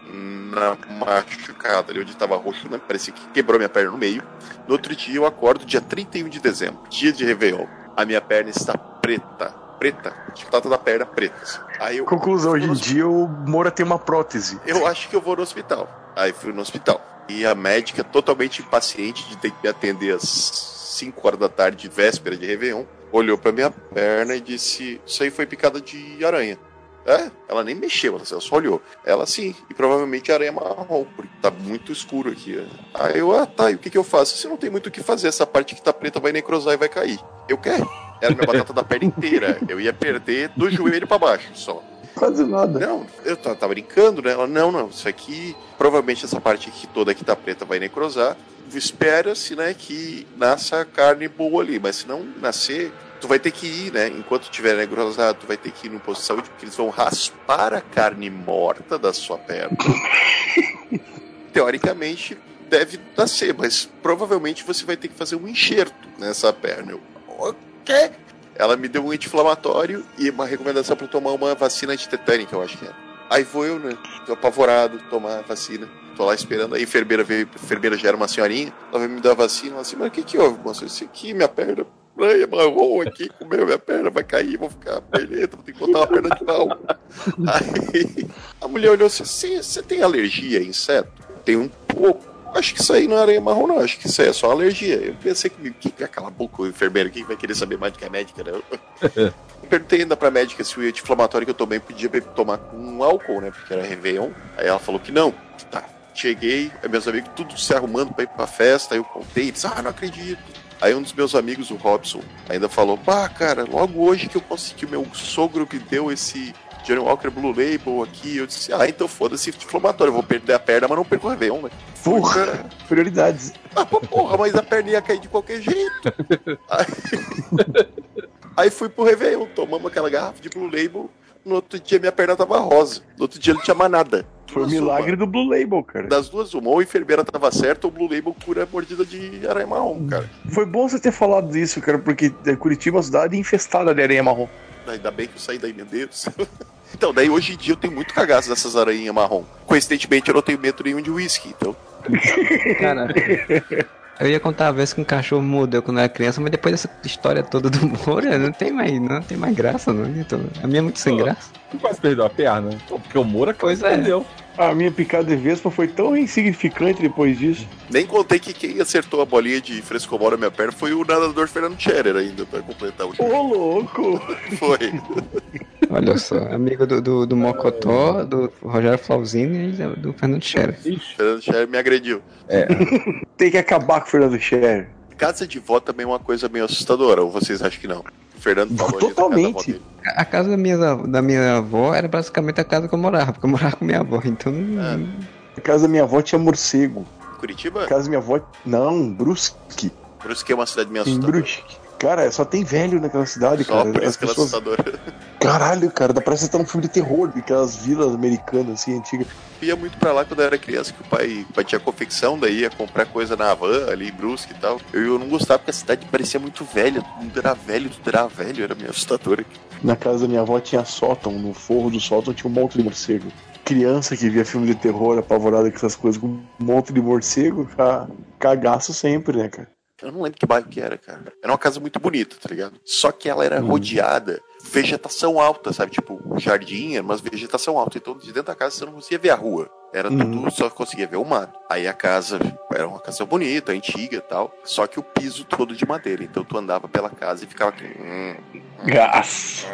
na machucada ali onde estava roxo, né? Parecia que quebrou minha perna no meio. No outro dia, eu acordo, dia 31 de dezembro, dia de Réveillon. A minha perna está preta. Preta. Batata da perna preta. assim. Aí eu, Conclusão, hoje em dia o Moura tem uma prótese. eu acho que eu vou no hospital. Aí fui no hospital. E a médica, totalmente impaciente de ter que me atender às 5 horas da tarde, véspera de Réveillon, olhou pra minha perna e disse: Isso aí foi picada de aranha. É? Ela nem mexeu, ela só olhou. Ela sim, e provavelmente aranha marrom, porque tá muito escuro aqui. Aí eu, ah tá, e o que que eu faço? Se não tem muito o que fazer, essa parte que tá preta vai necrosar e vai cair. Eu quero. Era minha batata da perna inteira. Eu ia perder do joelho pra baixo só. Quase nada. Não, eu tava, brincando, né? Ela, não, não, isso aqui, provavelmente essa parte aqui toda que tá preta vai necrosar. Espera-se, né, que nasça carne boa ali, mas se não nascer, tu vai ter que ir, né? Enquanto tiver necrosado, tu vai ter que ir no posto de saúde, porque eles vão raspar a carne morta da sua perna. Teoricamente, deve nascer, mas provavelmente você vai ter que fazer um enxerto nessa perna. Eu, quê? Ela me deu um anti-inflamatório e uma recomendação para tomar uma vacina antitetânica, eu acho que é. Aí vou eu, né? Tô apavorado, tomar a vacina. Tô lá esperando. A enfermeira veio, a enfermeira já era uma senhorinha. Ela veio me dar a vacina. Ela assim, mas o que que houve, moça? Isso aqui, minha perna. Ai, marrom aqui, comeu minha perna, vai cair, vou ficar perneta, vou ter que botar uma perna de pau. Aí a mulher olhou assim: "Você- você tem alergia a inseto? Tem um pouco. Acho que isso aí não é marrom, não. Acho que isso aí é só alergia. Eu pensei que, que, que aquela boca, o enfermeiro, quem vai querer saber mais do que a médica, né? Eu perguntei ainda pra médica se o anti-inflamatório que eu tomei podia tomar com álcool, né? Porque era Réveillon. Aí ela falou que não. Tá. Cheguei, meus amigos tudo se arrumando pra ir pra festa. Aí eu contei, disse, ah, não acredito. Aí um dos meus amigos, o Robson, ainda falou, pá, cara, logo hoje que eu consegui, o meu sogro me deu esse Johnny Walker Blue Label aqui. Eu disse, ah, então foda-se anti-inflamatório, eu vou perder a perna, mas não perco o Réveillon, né? Porra, prioridades. Ah, porra, mas a perna ia cair de qualquer jeito. Aí, aí fui pro Réveillon, tomamos aquela garrafa de Blue Label. No outro dia minha perna tava rosa. No outro dia não tinha mais nada. Foi o milagre uma. do Blue Label, cara. Das duas, uma. Ou a enfermeira tava certa, ou o Blue Label cura a mordida de aranha marrom, cara. Foi bom você ter falado disso, cara, porque é, Curitiba é uma cidade infestada de areia marrom. Ainda bem que eu saí daí, meu Deus. Então, daí hoje em dia eu tenho muito cagaço dessas aranhas marrom. Coincidentemente, eu não tenho medo nenhum de uísque, então. Cara, eu ia contar a vez que um cachorro mordeu quando eu era criança, mas depois dessa história toda do Moura, não tem mais, não tem mais graça, não. Então, a minha é muito sem Pô, graça. Tu quase perdeu a perna. Pô, Porque o Moura Pois é. perdeu. A minha picada de vespa foi tão insignificante depois disso. Nem contei que quem acertou a bolinha de frescomol na minha perna foi o nadador Fernando Scherer ainda, pra completar o Ô, louco! Foi. Olha só, amigo do, do, do Mocotó, do Rogério Flauzini e do Fernando Scherer. Fernando Scherer me agrediu. Tem que acabar com o Fernando Scherer. Casa de vó também é uma coisa meio assustadora, ou vocês acham que não? O Fernando falou Totalmente. A casa da minha, da minha avó era basicamente a casa que eu morava, porque eu morava com minha avó, então. A casa da minha avó tinha morcego. Curitiba? A casa da minha avó. Não, Brusque. Por isso que é uma cidade meio Em assustadora. Brusque. Cara, só tem velho naquela cidade, Só cara. por As ela é pessoas- assustadora. Caralho, cara, dá parece estar um filme de terror, daquelas vilas americanas, assim, antigas. Eu ia muito pra lá quando eu era criança, que o pai, o pai tinha confecção, daí ia comprar coisa na Havan, ali em Brusque e tal. Eu, eu não gostava porque a cidade parecia muito velha, tudo era velho, tudo era velho, era meio assustador. Na casa da minha avó tinha sótão, no forro do sótão tinha um monte de morcego. Criança que via filme de terror apavorada com essas coisas, com um monte de morcego, ca- cagaço sempre, né, cara? Eu não lembro que bairro que era, cara. Era uma casa muito bonita, tá ligado? Só que ela era rodeada, vegetação alta, sabe? Tipo, jardim, umas vegetação alta. Então, de dentro da casa você não conseguia ver a rua. Era tudo, só conseguia ver o mato. Aí a casa era uma casa bonita, antiga e tal. Só que o piso todo de madeira. Então tu andava pela casa e ficava aqui. hum, Gás.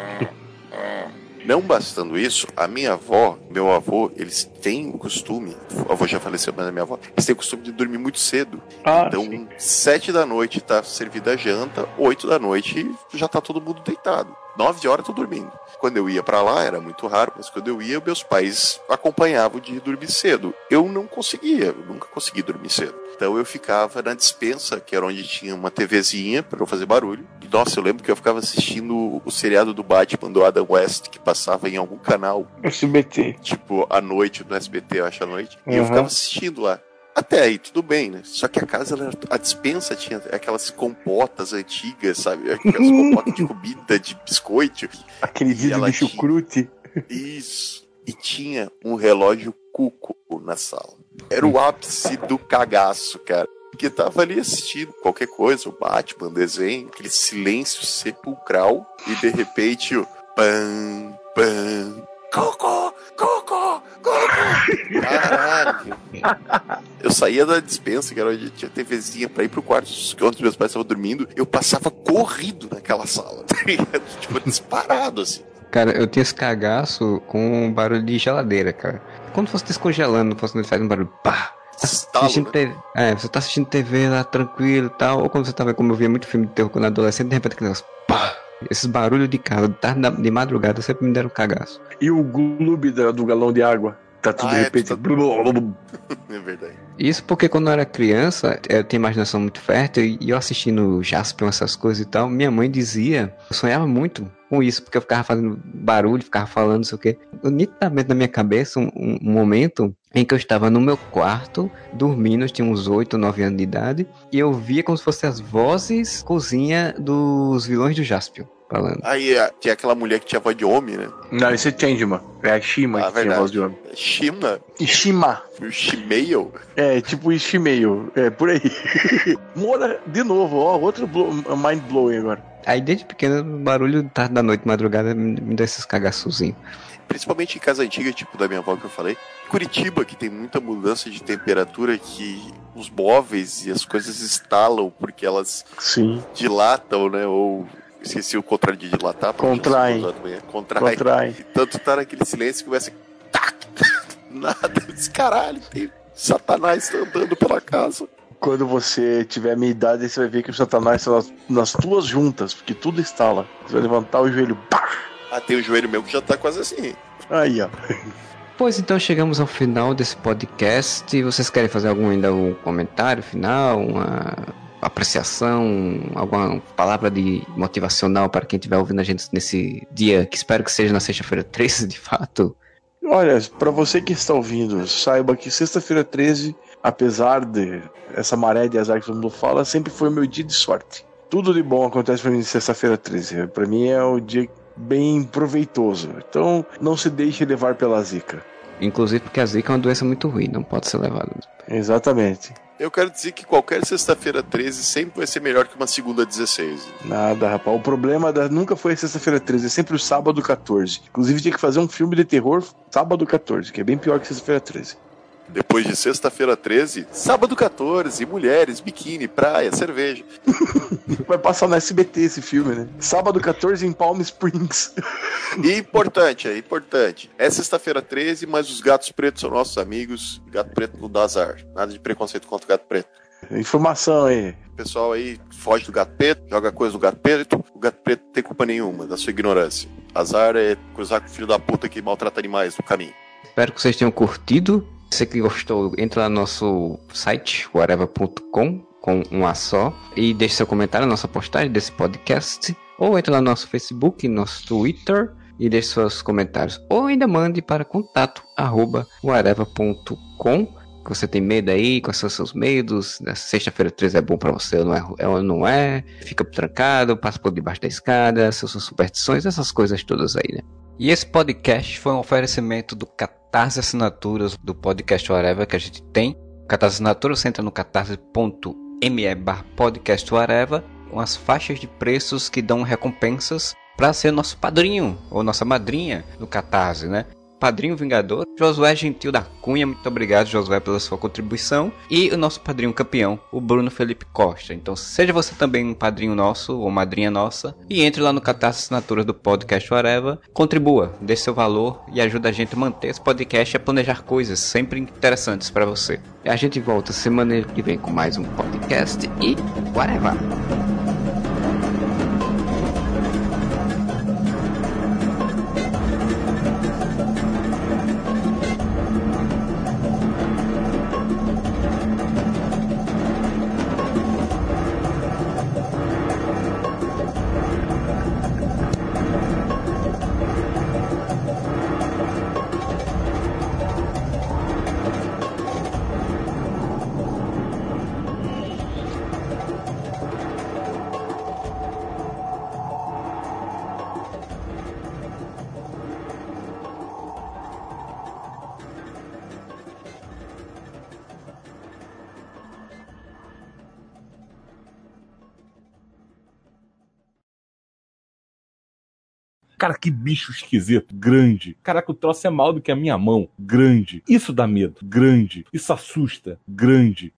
Não bastando isso, a minha avó, meu avô, eles têm o costume, o avô já faleceu, mas a minha avó, eles têm o costume de dormir muito cedo. Ah, então, sete da noite tá servida a janta, oito da noite já tá todo mundo deitado. Nove horas tô dormindo. Quando eu ia pra lá, era muito raro, mas quando eu ia, meus pais acompanhavam de dormir cedo. Eu não conseguia, eu nunca consegui dormir cedo. Então eu ficava na dispensa, que era onde tinha uma TVzinha pra não fazer barulho. E, nossa, eu lembro que eu ficava assistindo o seriado do Batman do Adam West, que passava em algum canal, SBT. tipo, à noite, no SBT, eu acho, à noite. E eu Uhum. ficava assistindo lá. Até aí, tudo bem, né? Só que a casa, ela era- a dispensa tinha aquelas compotas antigas, sabe? Aquelas compotas de comida, de biscoito. Aquele ela de chucrute. Isso. E tinha um relógio cuco na sala. Era o ápice do cagaço, cara. Porque tava ali assistindo qualquer coisa, o Batman, desenho, aquele silêncio sepulcral, e de repente o pam, pam, cocô, cocô, cocô. Caralho. Eu saía da dispensa, que era onde tinha TVzinha, pra ir pro quarto onde meus pais estavam dormindo, eu passava corrido naquela sala, tá ligado? Tipo, disparado, assim. Cara, eu tinha esse cagaço com um barulho de geladeira, cara. Quando fosse descongelando, fosse faz um barulho pá. Estalo, assistindo né? TV, é, você tá assistindo TV lá tranquilo e tal, ou quando você tava, como eu via muito filme de terror quando era adolescente, de repente aquele negócio, pá. Esses barulhos de casa, de tarde, de madrugada, sempre me deram cagaço. E o gloob da- do galão de água. Tá tudo Ah, de é, repente. blum, blum. É verdade. Isso porque quando eu era criança, eu tinha imaginação muito fértil e eu assistindo Jaspion, essas coisas e tal, minha mãe dizia, eu sonhava muito com isso, porque eu ficava fazendo barulho, ficava falando, não sei o quê. Eu, nitidamente na minha cabeça, um- um momento em que eu estava no meu quarto, dormindo, eu tinha uns 8, 9 anos de idade, e eu via como se fossem as vozes cozinha dos vilões do Jaspion falando. Aí é, tinha aquela mulher que tinha voz de homem, né? Não, esse é Changeman. É a Shima Ah, que tinha verdade. voz de homem. Shima? Shima. O Shimeio? É, tipo Shimeio. É, por aí. Mora, de novo, ó, outro blow, mind blowing agora. Aí desde pequeno, o barulho tarde da noite, madrugada, me, dá esses cagaçozinhos. Principalmente em casa antiga, tipo da minha avó que eu falei. Curitiba, que tem muita mudança de temperatura, que os móveis e as coisas estalam porque elas Sim. dilatam, né? Ou esqueci o contrário de dilatar. Contrai. Contrai. Contrai. Tanto tá naquele silêncio que começa. tac, Nada. Eu disse, Caralho, tem Satanás andando pela casa. Quando você tiver a minha idade, você vai ver que o Satanás está nas, nas tuas juntas, porque tudo instala. Você vai levantar o joelho. Pá! Ah, tem o joelho meu que já tá quase assim. Aí, ó. Pois então chegamos ao final desse podcast. Vocês querem fazer algum ainda um comentário final, uma apreciação, alguma palavra de motivacional para quem estiver ouvindo a gente nesse dia, que espero que seja na sexta-feira 13, de fato? Olha, para você que está ouvindo, saiba que sexta-feira 13, apesar de essa maré de azar que todo mundo fala, sempre foi o meu dia de sorte. Tudo de bom acontece para mim sexta-feira 13. Para mim é o dia bem proveitoso. Então, não se deixe levar pela zica. Inclusive porque a zika é uma doença muito ruim, não pode ser levada. Exatamente. Eu quero dizer que qualquer sexta-feira 13 sempre vai ser melhor que uma segunda 16. Nada, rapaz. O problema da... nunca foi sexta-feira 13, é sempre o sábado 14. Inclusive tinha que fazer um filme de terror sábado 14, que é bem pior que sexta-feira 13. Depois de sexta-feira 13, sábado 14, mulheres, biquíni, praia, cerveja. Vai passar no SBT esse filme, né? Sábado 14 em Palm Springs. E importante, é importante. É sexta-feira 13, mas os gatos pretos são nossos amigos. Gato preto não dá azar. Nada de preconceito contra o gato preto. Informação aí. O pessoal aí foge do gato preto, joga coisa do gato preto. O gato preto não tem culpa nenhuma da sua ignorância. Azar é cruzar com o filho da puta que maltrata animais no caminho. Espero que vocês tenham curtido. Você gostou, entra lá no nosso site, whatever.com, com um A só, e deixe seu comentário na nossa postagem desse podcast, ou entra lá no nosso Facebook, nosso Twitter, e deixe seus comentários. Ou ainda mande para contato, arroba, whatever.com, que você tem medo aí, quais são seus medos, na sexta-feira 13 é bom para você ou não é, é não é, fica trancado, passa por debaixo da escada, suas superstições, essas coisas todas aí, né? E esse podcast foi um oferecimento do Catarse Assinaturas do podcast Whatever que a gente tem. Catarse Assinaturas, você entra no catarse.me barra podcast Whatever, com as faixas de preços que dão recompensas para ser nosso padrinho ou nossa madrinha no Catarse, né? Padrinho Vingador, Josué Gentil da Cunha, muito obrigado Josué pela sua contribuição, e o nosso padrinho campeão, o Bruno Felipe Costa. Então seja você também um padrinho nosso ou madrinha nossa, e entre lá no Catarse Assinaturas do Podcast Whatever, contribua, dê seu valor e ajuda a gente a manter esse podcast e a planejar coisas sempre interessantes para você. A gente volta semana que vem com mais um podcast e whatever! Que bicho esquisito, grande. Caraca, o troço é maior do que a minha mão, grande. Isso dá medo, grande. Isso assusta, grande.